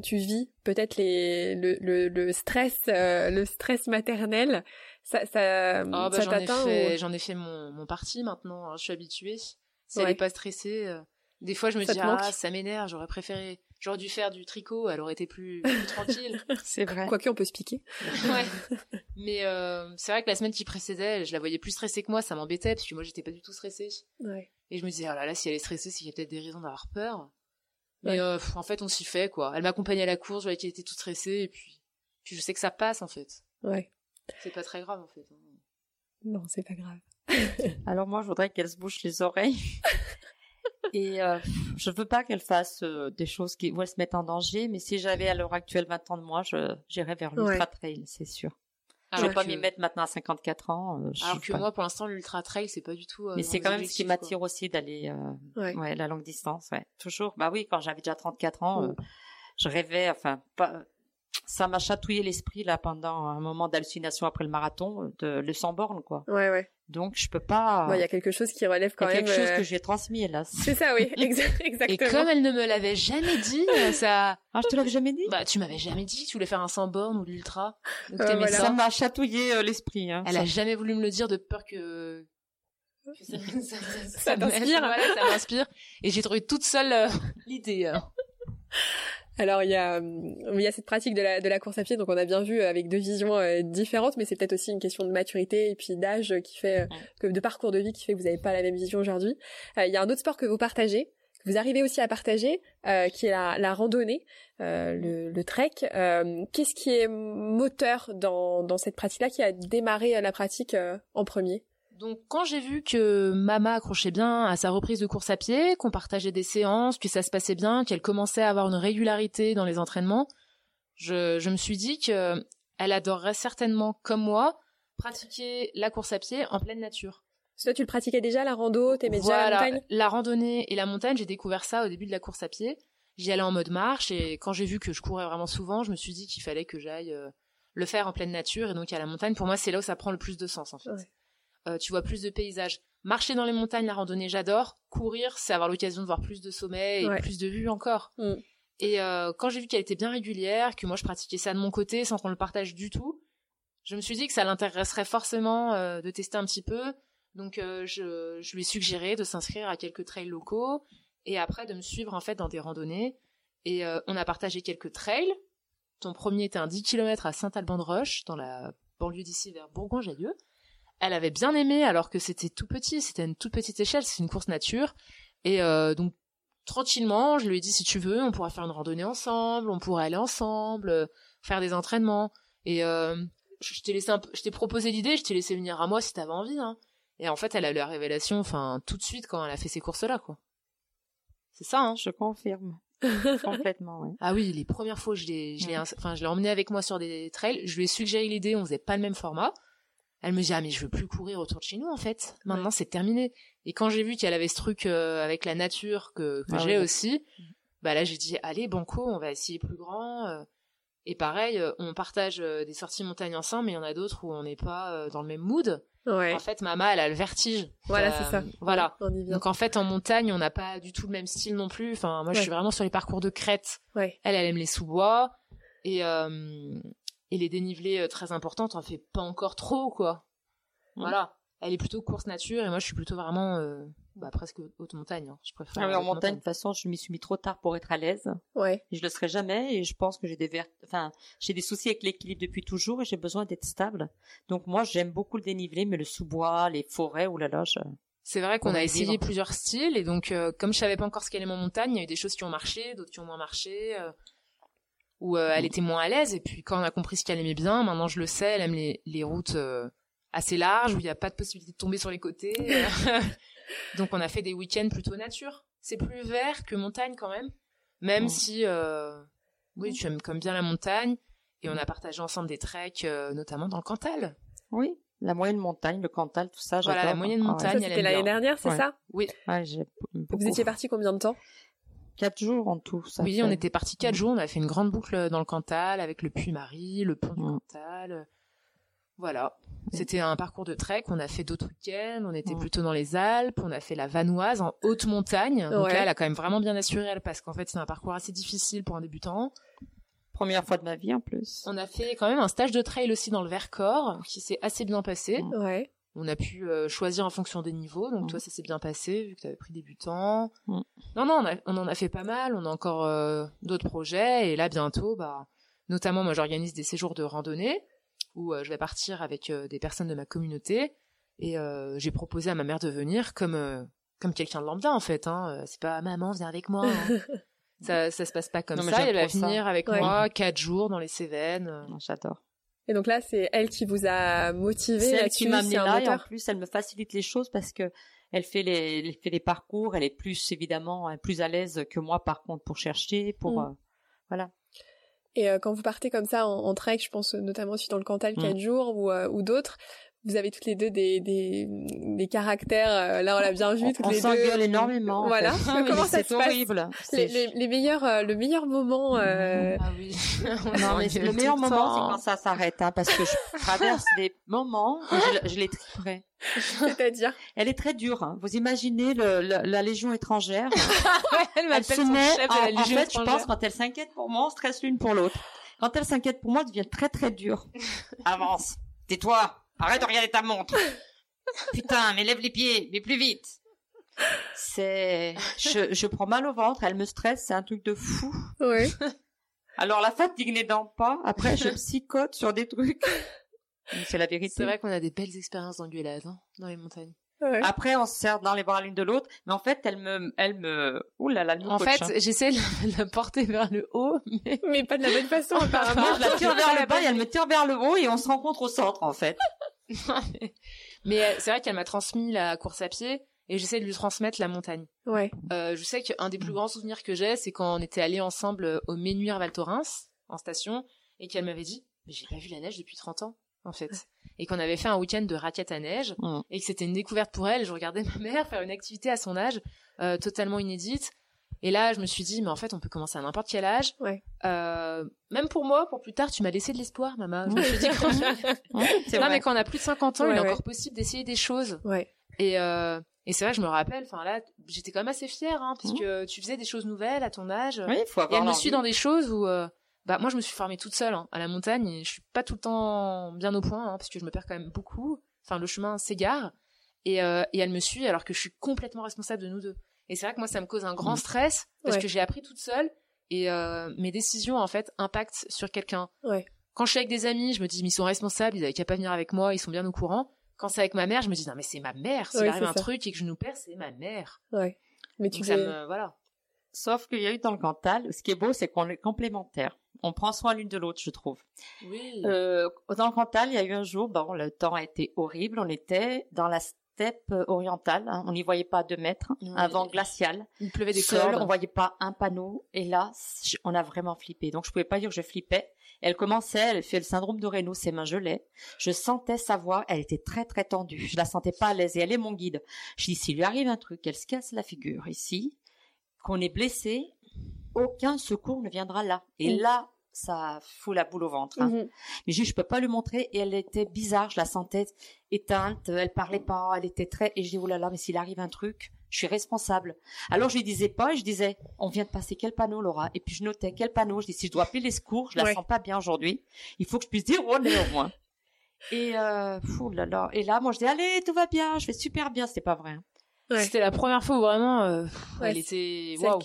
tu vis peut-être les le, le, le stress le stress maternel? Ça ça, Ah, bah, ça j'en ai t'atteint ou- j'en ai fait mon, mon parti maintenant. hein, je suis habituée. Si Ouais. elle est pas stressée, des fois je me Ça dis ah ça m'énerve. J'aurais préféré, j'aurais dû faire du tricot. Elle aurait été plus, plus tranquille. C'est vrai. Quoique on peut se piquer. ouais. Mais euh, c'est vrai que la semaine qui précédait, je la voyais plus stressée que moi. Ça m'embêtait parce que moi j'étais pas du tout stressée. Ouais. Et je me disais oh là là si elle est stressée, c'est qu'il y a peut-être des raisons d'avoir peur. Mais Ouais. euh, pff, en fait on s'y fait quoi. Elle m'accompagnait à la course, je voyais qu'elle était toute stressée et puis, puis je sais que ça passe en fait. Ouais. C'est pas très grave en fait. hein. Non, c'est pas grave. Alors moi, je voudrais qu'elle se bouche les oreilles. Et euh, je veux pas qu'elle fasse euh, des choses qui où elle se mette en danger, mais si j'avais à l'heure actuelle 20 ans de moi, je j'irais vers l'ultra Ouais. trail, c'est sûr. je Alors vais pas que- m'y mettre maintenant à 54 ans. euh, je Alors que pas- moi, pour l'instant, l'ultra trail, c'est pas du tout. euh, mais c'est quand même ce qui m'attire aussi d'aller euh, Ouais. ouais, la longue distance, ouais. Toujours. Bah oui, quand j'avais déjà 34 ans, Mm. euh, je rêvais enfin pas ça m'a chatouillé l'esprit là pendant un moment d'hallucination après le marathon de le sans borne quoi. Ouais ouais. Donc je peux pas. Il y a quelque chose qui relève quand y a même. quelque chose euh, que j'ai transmis là. C'est ça oui, exa- Et exactement. comme elle ne me l'avait jamais dit, euh, ça. Ah, je te l'avais jamais dit? Bah, tu m'avais jamais dit tu voulais faire un 100 bornes ou l'ultra. Donc Euh, voilà. ça. Ça m'a chatouillé euh, l'esprit. Hein. Elle a jamais voulu me le dire de peur que. que ça, ça, ça, Ça m'aide. t'inspire. Voilà, ça m'inspire. Et j'ai trouvé toute seule euh, l'idée. Alors il y a il y a cette pratique de la de la course à pied donc on a bien vu avec deux visions euh, différentes mais c'est peut-être aussi une question de maturité et puis d'âge qui fait euh, que de parcours de vie qui fait que vous n'avez pas la même vision aujourd'hui. Euh, il y a un autre sport que vous partagez que vous arrivez aussi à partager euh, qui est la, la randonnée, euh, le, le trek. Euh, Qu'est-ce qui est moteur dans dans cette pratique-là qui a démarré la pratique en premier? Donc quand j'ai vu que Mama accrochait bien à sa reprise de course à pied, qu'on partageait des séances, que ça se passait bien, qu'elle commençait à avoir une régularité dans les entraînements, je, je me suis dit que elle adorerait certainement, comme moi, pratiquer la course à pied en pleine nature. Toi tu le pratiquais déjà la rando, t'aimais déjà la montagne? la randonnée et la montagne, j'ai découvert ça au début de la course à pied. J'y allais en mode marche et quand j'ai vu que je courais vraiment souvent, je me suis dit qu'il fallait que j'aille euh, le faire en pleine nature et donc à la montagne. Pour moi, c'est là où ça prend le plus de sens en fait. Ouais. Euh, tu vois plus de paysages. Marcher dans les montagnes, la randonnée, j'adore. Courir, c'est avoir l'occasion de voir plus de sommets et Ouais. plus de vues encore. Mm. Et euh, quand j'ai vu qu'elle était bien régulière, que moi je pratiquais ça de mon côté sans qu'on le partage du tout, je me suis dit que ça l'intéresserait forcément euh, de tester un petit peu. Donc euh, je, je lui ai suggéré de s'inscrire à quelques trails locaux et après de me suivre en fait dans des randonnées. Et on a partagé quelques trails. Ton premier était un 10 km à Saint-Alban-de-Roche, dans la banlieue d'ici vers Bourgoin-Jallieu. Elle avait bien aimé alors que c'était tout petit, c'était une toute petite échelle, c'est une course nature. Et euh, donc tranquillement, je lui ai dit si tu veux, on pourra faire une randonnée ensemble, on pourrait aller ensemble, euh, faire des entraînements. Et euh, je t'ai laissé un je t'ai proposé l'idée, je t'ai laissé venir à moi si t'avais envie. Hein. Et en fait, elle a eu la révélation, enfin tout de suite quand elle a fait ces courses-là, quoi. C'est ça, hein. Je confirme. Complètement, oui. Ah oui, les premières fois, je l'ai, je l'ai, enfin, je l'ai emmené avec moi sur des trails. Je lui ai suggéré l'idée, on faisait pas le même format. Elle me dit ah mais je veux plus courir autour de chez nous en fait. Maintenant c'est terminé. Et quand j'ai vu qu'elle avait ce truc euh, avec la nature que, que Ah j'ai aussi, bah là j'ai dit allez banco, on va essayer plus grand. euh. Et pareil, euh, on partage euh, des sorties montagne ensemble, mais il y en a d'autres où on n'est pas dans le même mood. Ouais. En fait, Mama, elle a le vertige. Voilà, c'est ça. Voilà. Donc en fait, en montagne, on n'a pas du tout le même style non plus. Enfin, moi, je suis vraiment sur les parcours de crête. Ouais. Elle, elle aime les sous-bois et euh, et les dénivelés euh, très importants. T'en fais pas encore trop, quoi. Voilà. Elle est plutôt course nature et moi, je suis plutôt vraiment euh, bah, presque haute montagne. hein. Je préfère. Ah oui, en haute montagne, de toute façon, je m'y suis mis trop tard pour être à l'aise. Ouais. Je le serai jamais. Et je pense que j'ai des ver... enfin, j'ai des soucis avec l'équilibre depuis toujours et j'ai besoin d'être stable. Donc moi, j'aime beaucoup le dénivelé, mais le sous-bois, les forêts, oulala, je... C'est vrai qu'on a essayé vivre. plusieurs styles et donc euh, comme je savais pas encore ce qu'elle aimait en montagne, il y a eu des choses qui ont marché, d'autres qui ont moins marché, euh, où euh, elle était moins à l'aise. Et puis quand on a compris ce qu'elle aimait bien, maintenant je le sais, elle aime les, les routes euh, assez larges où il n'y a pas de possibilité de tomber sur les côtés. donc on a fait des week-ends plutôt nature. C'est plus vert que montagne quand même, même Mm. si euh, oui tu aimes comme bien la montagne. Et on a partagé ensemble des treks, euh, notamment dans le Cantal. Oui, la moyenne montagne, le Cantal, tout ça. Voilà, la moyenne Ah ouais. montagne. C'était l'année dernière, c'est Ouais. ça? Oui, Ouais. Vous étiez parti combien de temps? Quatre jours en tout, ça oui, fait. on était parti quatre jours. On a fait une grande boucle dans le Cantal avec le Puy-Marie, le pont du. Cantal. Voilà. Mm. C'était un parcours de trek. On a fait d'autres week-ends. On était plutôt dans les Alpes. On a fait la Vanoise en haute montagne. Donc Ouais. là, elle a quand même vraiment bien assuré elle parce qu'en fait, c'est un parcours assez difficile pour un débutant. Première fois de ma vie en plus. On a fait quand même un stage de trail aussi dans le Vercors qui s'est assez bien passé. Ouais. On a pu euh, choisir en fonction des niveaux. Donc Mm. toi, ça s'est bien passé vu que tu avais pris débutant. Mm. Non, non, on, a- on en a fait pas mal. On a encore euh, d'autres projets. Et là, bientôt, bah, notamment, moi, j'organise des séjours de randonnée où euh, je vais partir avec euh, des personnes de ma communauté. Et euh, j'ai proposé à ma mère de venir comme euh, comme quelqu'un de lambda en fait. Hein. C'est pas maman, viens avec moi. hein. ça, ça se passe pas comme Non, ça. Elle va venir avec Ouais. moi quatre jours dans les Cévennes. J'adore. Et donc là, c'est elle qui vous a motivé C'est elle qui m'a là et en plus elle me facilite les choses parce que elle fait les, elle fait les parcours, elle est plus évidemment euh, plus à l'aise que moi par contre pour chercher, pour Mm. euh, voilà. Et euh, quand vous partez comme ça en, en trek, je pense notamment aussi dans le Cantal Mm. quatre jours ou, euh, ou d'autres, vous avez toutes les deux des des, des caractères. euh, là, on l'a bien vu On- toutes on les deux. s'engueule énormément. en Voilà. fait. Comment ça c'est se passe horrible. Les, les, les meilleurs, euh, le meilleur moment. Euh... Ah oui. Non, mais le meilleur moment, c'est quand ça s'arrête, hein, parce que je traverse des moments où je, je les triperai. C'est-à-dire. Elle est très dure. Hein. Vous imaginez le, la, la Légion étrangère elle Elle m'appelle son chef de en, la en Légion fait, je pense, quand elle s'inquiète pour moi, on stresse l'une pour l'autre. Quand elle s'inquiète pour moi, elle devient très très dure. Avance. Tais-toi. Arrête de regarder ta montre. Putain, mais lève les pieds, mais plus vite. C'est, je, je prends mal au ventre, elle me stresse, c'est un truc de fou. Ouais. Alors la fatigue n'aidant pas, après je psychote sur des trucs. C'est la vérité. C'est vrai qu'on a des belles expériences d'engueulade hein, dans les montagnes. ouais. Après, on se serre dans les bras l'une de l'autre, mais en fait, elle me, elle me, ouh là là, En coach, fait, hein. j'essaie de la porter vers le haut, mais Mais pas de la bonne façon, apparemment. Je la tire vers le bas et elle me tire vers le haut et on se rencontre au centre, en fait. mais euh, c'est vrai qu'elle m'a transmis la course à pied et j'essaie de lui transmettre la montagne. Ouais. Euh, je sais qu'un des plus grands souvenirs que j'ai, c'est quand on était allés ensemble euh, au Ménuire Val Thorens en station et qu'elle m'avait dit "Mais j'ai pas vu la neige depuis 30 ans." En fait, et qu'on avait fait un week-end de raquettes à neige Mm. et que c'était une découverte pour elle. Je regardais ma mère faire une activité à son âge euh, totalement inédite. Et là, je me suis dit, mais en fait, on peut commencer à n'importe quel âge. Ouais. Euh, même pour moi, pour plus tard, tu m'as laissé de l'espoir, maman. Je me suis dit, quand... C'est non, vrai. mais quand on a plus de 50 ans, Ouais, il est ouais. encore possible d'essayer des choses. Ouais. Et, euh, et c'est vrai, je me rappelle, enfin là, j'étais quand même assez fière, hein, parce Mhm. que tu faisais des choses nouvelles à ton âge. Oui, il faut Et avoir elle me suit dans des choses où, euh, bah, moi, je me suis formée toute seule hein, à la montagne et je suis pas tout le temps bien au point, hein, parce que je me perds quand même beaucoup. Enfin, le chemin s'égare. Et, euh, et elle me suit alors que je suis complètement responsable de nous deux. Et c'est vrai que moi, ça me cause un grand Mhm. stress parce Ouais. que j'ai appris toute seule et euh, mes décisions, en fait, impactent sur quelqu'un. Ouais. Quand je suis avec des amis, je me dis, mais ils sont responsables, ils avaient qu'à pas venir avec moi, ils sont bien au courant. Quand c'est avec ma mère, je me dis, non, mais c'est ma mère. S'il Ouais, arrive un ça. truc et que je nous perds, c'est ma mère. Ouais. Mais tu Donc ça fais- me, voilà. Sauf qu'il y a eu dans le Cantal, ce qui est beau, c'est qu'on est complémentaires. On prend soin l'une de l'autre, je trouve. Oui. Euh, dans le Cantal, il y a eu un jour, bon, le temps a été horrible. On était dans la steppe euh, orientale. hein. On n'y voyait pas deux mètres. Oui. Un vent glacial. il pleuvait des Seul, cordes. on voyait pas un panneau. Et là, on a vraiment flippé. Donc, je pouvais pas dire que je flippais. Elle commençait, elle fait le syndrome de Raynaud, ses mains gelaient. Je sentais sa voix, elle était très très tendue. Je la sentais pas à l'aise et elle est mon guide. Je dis, s'il lui arrive un truc, qu'elle se casse la figure ici, qu'on est blessé, aucun secours ne viendra là. Et là, ça fout la boule au ventre. hein. Mhm. Mais je, je peux pas lui montrer et elle était bizarre, je la sentais éteinte, elle parlait pas, elle était très et je dis oh là là mais s'il arrive un truc, je suis responsable. Alors je lui disais pas, et je disais on vient de passer quel panneau Laura? Et puis je notais quel panneau, je dis si je dois appeler les secours, je la Ouais. sens pas bien aujourd'hui, il faut que je puisse dire on est au moins. Et euh, fou là là et là moi je dis allez tout va bien, je vais super bien, c'était pas vrai. hein. Ouais. C'était la première fois où vraiment, euh, Ouais, elle était, waouh.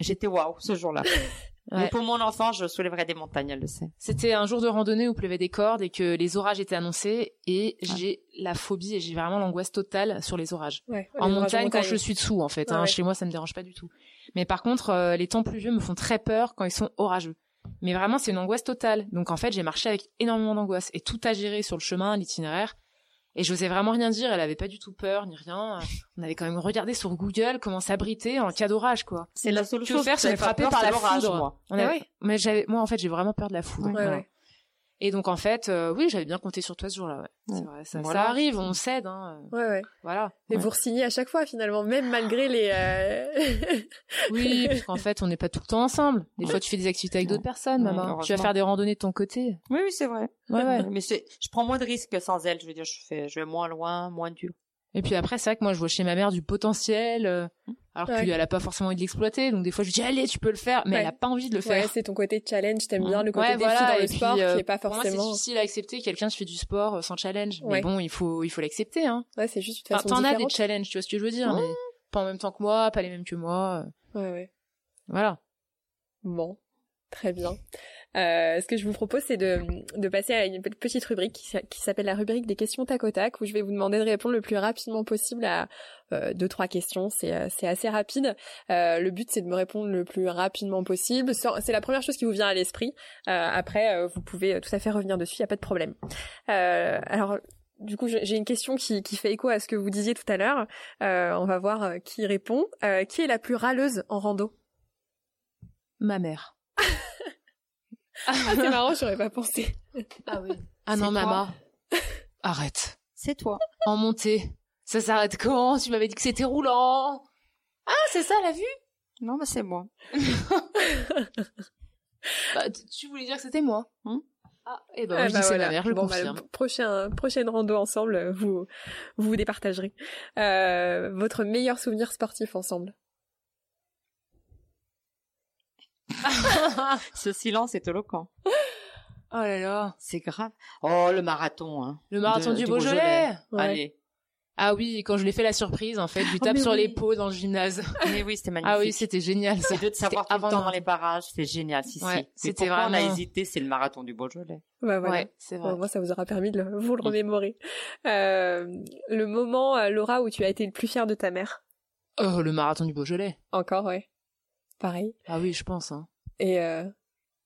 J'étais waouh ce jour-là. Ouais. Mais pour mon enfant, je soulèverais des montagnes, elle le sait. C'était un jour de randonnée où pleuvait des cordes et que les orages étaient annoncés et j'ai la phobie et j'ai vraiment l'angoisse totale sur les orages. Ouais. en Les orages montagne, quand je suis dessous, en fait. Ouais, hein, ouais. Chez moi, ça me dérange pas du tout. Mais par contre, euh, les temps pluvieux me font très peur quand ils sont orageux. Mais vraiment, c'est une angoisse totale. Donc en fait, j'ai marché avec énormément d'angoisse et tout à gérer sur le chemin, l'itinéraire. Et j'osais vraiment rien dire. Elle avait pas du tout peur ni rien. On avait quand même regardé sur Google comment s'abriter en cas d'orage, quoi. C'est la seule Que chose faire, frapper peur, par la foudre. moi. On avait- ouais Mais j'avais, moi, en fait, j'ai vraiment peur de la foudre. Ouais, Voilà. ouais. Et donc en fait, euh, oui, j'avais bien compté sur toi ce jour-là. Ouais. C'est Ouais. vrai, ça, Voilà. ça arrive, on cède. Hein. euh, Ouais, ouais. Voilà. Et Ouais. vous re-signez à chaque fois, finalement, même malgré les... euh, Oui, parce qu'en fait, on n'est pas tout le temps ensemble. Des Ouais. fois, tu fais des activités avec d'autres personnes, Ouais, maman. Tu vas faire des randonnées de ton côté. Oui, oui, c'est vrai. Ouais, ouais. Mais je prends moins de risques sans elle. Je veux dire, je fais, je vais moins loin, moins dur. Et puis après, c'est vrai que moi, je vois chez ma mère du potentiel, euh, alors Ouais. qu'elle a pas forcément envie de l'exploiter. Donc des fois, je dis allez, tu peux le faire, mais Ouais. elle a pas envie de le Ouais, faire. c'est ton côté challenge, t'aimes bien le côté Ouais, défi voilà, dans le et puis, sport euh, qui est pas Pour moi, c'est forcément... difficile à accepter que quelqu'un se fait du sport euh, sans challenge. Ouais. Mais bon, il faut, il faut l'accepter. Hein. Ouais, c'est juste une Enfin, façon t'en as des challenges, tu vois ce que je veux dire, Ouais. mais pas en même temps que moi, pas les mêmes que moi. euh, Ouais, ouais. Voilà. Bon, très bien. Euh, ce que je vous propose, c'est de, de passer à une petite rubrique qui, s'a- qui s'appelle la rubrique des questions tac au tac, où je vais vous demander de répondre le plus rapidement possible à euh, deux trois questions. C'est euh, c'est assez rapide. Euh, le but, c'est de me répondre le plus rapidement possible. C'est la première chose qui vous vient à l'esprit. Euh, après, euh, vous pouvez tout à fait revenir dessus, il y a pas de problème. Euh, alors. Du coup, j'ai une question qui, qui fait écho à ce que vous disiez tout à l'heure. Euh, on va voir qui répond. Euh, qui est la plus râleuse en rando? Ma mère. Ah, c'est marrant, j'aurais pas pensé. Ah oui. Ah non, toi maman. Arrête. C'est toi. En montée. Ça s'arrête quand? Tu m'avais dit que c'était roulant. Ah, c'est ça la vue? Non, mais c'est moi. bah, tu voulais dire que c'était moi. Hein ah, et eh ben, ah, je bah, c'est la mère, je bon, bah, confirme. prochain, prochaine rando ensemble, vous vous, vous départagerez. Euh, votre meilleur souvenir sportif ensemble? Ce silence est éloquent. Oh là là. C'est grave. Oh, le marathon. Hein, le marathon du, Beaujolais. Allez. Ah oui, quand je l'ai fait la surprise, en fait, je lui oh, tape sur l'épaule dans le gymnase. Mais oui, c'était magnifique. Ah oui, c'était génial. C'est de savoir tout le temps dans les barrages, c'est génial. Si, si. C'était vraiment. on a hésité, c'est le marathon du Beaujolais. Ouais, Ouais, c'est vrai. moi, ça vous aura permis de vous le remémorer. Euh, le moment, euh, Laura, où tu as été le plus fière de ta mère. Oh, le marathon du Beaujolais. Encore, ouais. Pareil. Ah oui, je pense. Hein. Et euh,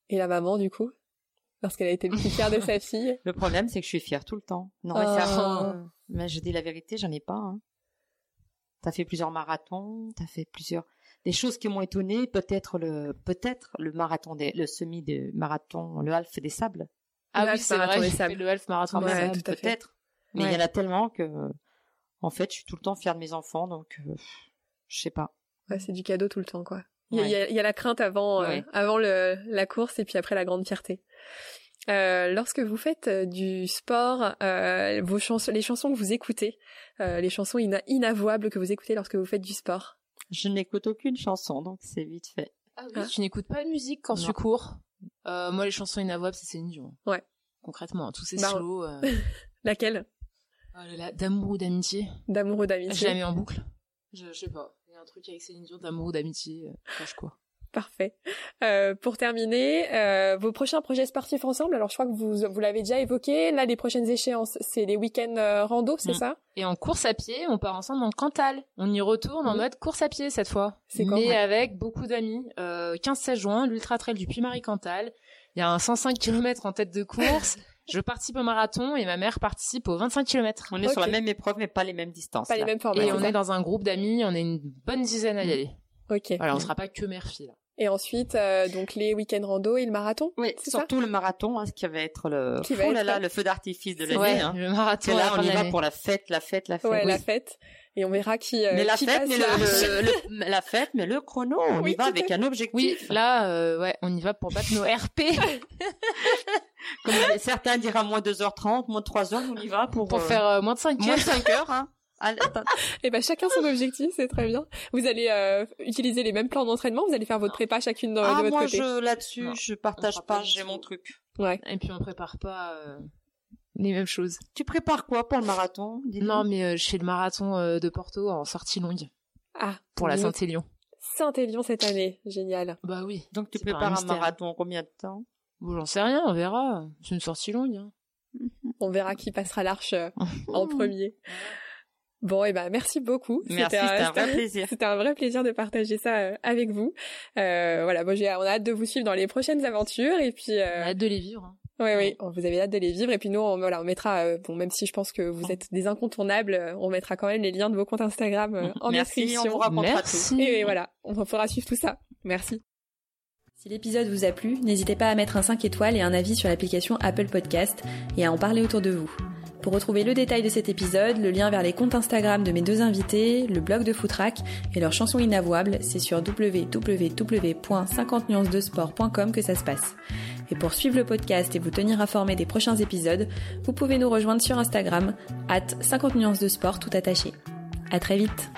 et la maman, du coup parce qu'elle a été le plus fière de sa fille. Le problème, c'est que je suis fière tout le temps. Non, mais, oh. mais je dis la vérité, j'en ai pas. Hein. T'as fait plusieurs marathons, t'as fait plusieurs des choses qui m'ont étonné. Peut-être le peut-être le marathon des le semi de marathon, le half des sables. Ah oui, c'est vrai. Des le half marathon des sables, peut-être. Mais il y en a tellement que, en fait, je suis tout le temps fière de mes enfants, donc euh, je sais pas. Ouais, c'est du cadeau tout le temps, quoi. Il y, a, y, a, la crainte avant, euh, avant le, la course et puis après la grande fierté. Euh, lorsque vous faites euh, du sport, euh, vos chansons, les chansons que vous écoutez, euh, les chansons inavouables que vous écoutez lorsque vous faites du sport. Je n'écoute aucune chanson, donc c'est vite fait. Ah oui, tu n'écoutes pas de musique quand tu cours? Moi, les chansons inavouables, c'est Céline Dion. Ouais. Concrètement, tous ces bah, slow. Laquelle? Oh D'amour ou d'amitié. D'amour ou d'amitié. Je la mets en boucle. Je, je sais pas. Il y a un truc avec Céline Dion d'amour ou d'amitié quand je cours. Parfait. Euh, pour terminer, euh, vos prochains projets sportifs ensemble. Alors, je crois que vous vous l'avez déjà évoqué. Là, les prochaines échéances, c'est les week-ends euh, rando, c'est mm. ça? Et en course à pied, on part ensemble en Cantal. On y retourne en mode course à pied cette fois. C'est Mais avec beaucoup d'amis. 15-16 juin, l'ultra trail du Puy-Marie Cantal. Il y a un 105 km en tête de course. Je participe au marathon et ma mère participe aux 25 km. On est sur la même épreuve mais pas les mêmes distances. Pas les mêmes formats. Et on est dans un groupe d'amis, on est une bonne dizaine à y mm. aller. Ok. Voilà, on sera pas que mère-fille là. Et ensuite, euh, donc les week-ends rando et le marathon. Oui, surtout le marathon, hein, ce qui va être le, oh là là, le feu d'artifice de l'année. Ouais, hein. le marathon. Et là, on y va pour la fête, la fête, la fête. Ouais, la fête. Et on verra qui. Euh, mais la qui fête, mais le, la fête, mais le chrono, on y va avec un objectif. Oui, là, euh, ouais, on y va pour battre nos RP. Comme certains diront moins 2h30, moins 3h, on y va pour. Pour euh, faire moins de 5 heures. Moins de 5 heures, hein. et eh ben chacun son objectif, c'est très bien. Vous allez euh, utiliser les mêmes plans d'entraînement, vous allez faire votre prépa chacune de, ah, votre moi, côté. moi là-dessus, je partage pas, j'ai mon truc. Ouais. Et puis on prépare pas euh, les mêmes choses. Tu prépares quoi pour le marathon Non, mais euh, je fais le marathon de Porto en sortie longue. Ah. Pour la Saint-Élion. Saint-Élion cette année, génial. Bah oui. Donc tu prépares un, marathon en combien de temps? Bon, j'en sais rien, on verra. C'est une sortie longue. Hein. On verra qui passera l'arche en premier. Bon, et eh ben merci beaucoup. Merci, c'était un, vrai plaisir. C'était un vrai plaisir de partager ça euh, avec vous. Euh, voilà, bon, j'ai, on a hâte de vous suivre dans les prochaines aventures et puis. Euh... On a hâte de les vivre. Hein. Oui, oui, vous avez hâte de les vivre et puis nous, on, voilà, on mettra, euh, bon, même si je pense que vous êtes des incontournables, euh, on mettra quand même les liens de vos comptes Instagram en description. On vous Merci. Tout. Et, voilà, on pourra suivre tout ça. Merci. Si l'épisode vous a plu, n'hésitez pas à mettre un 5 étoiles et un avis sur l'application Apple Podcast et à en parler autour de vous. Pour retrouver le détail de cet épisode, le lien vers les comptes Instagram de mes deux invités, le blog de Footrack et leurs chansons inavouables, c'est sur www.50nuancesdesport.com que ça se passe. Et pour suivre le podcast et vous tenir informé des prochains épisodes, vous pouvez nous rejoindre sur Instagram, at 50 nuances de sport tout attaché. À très vite!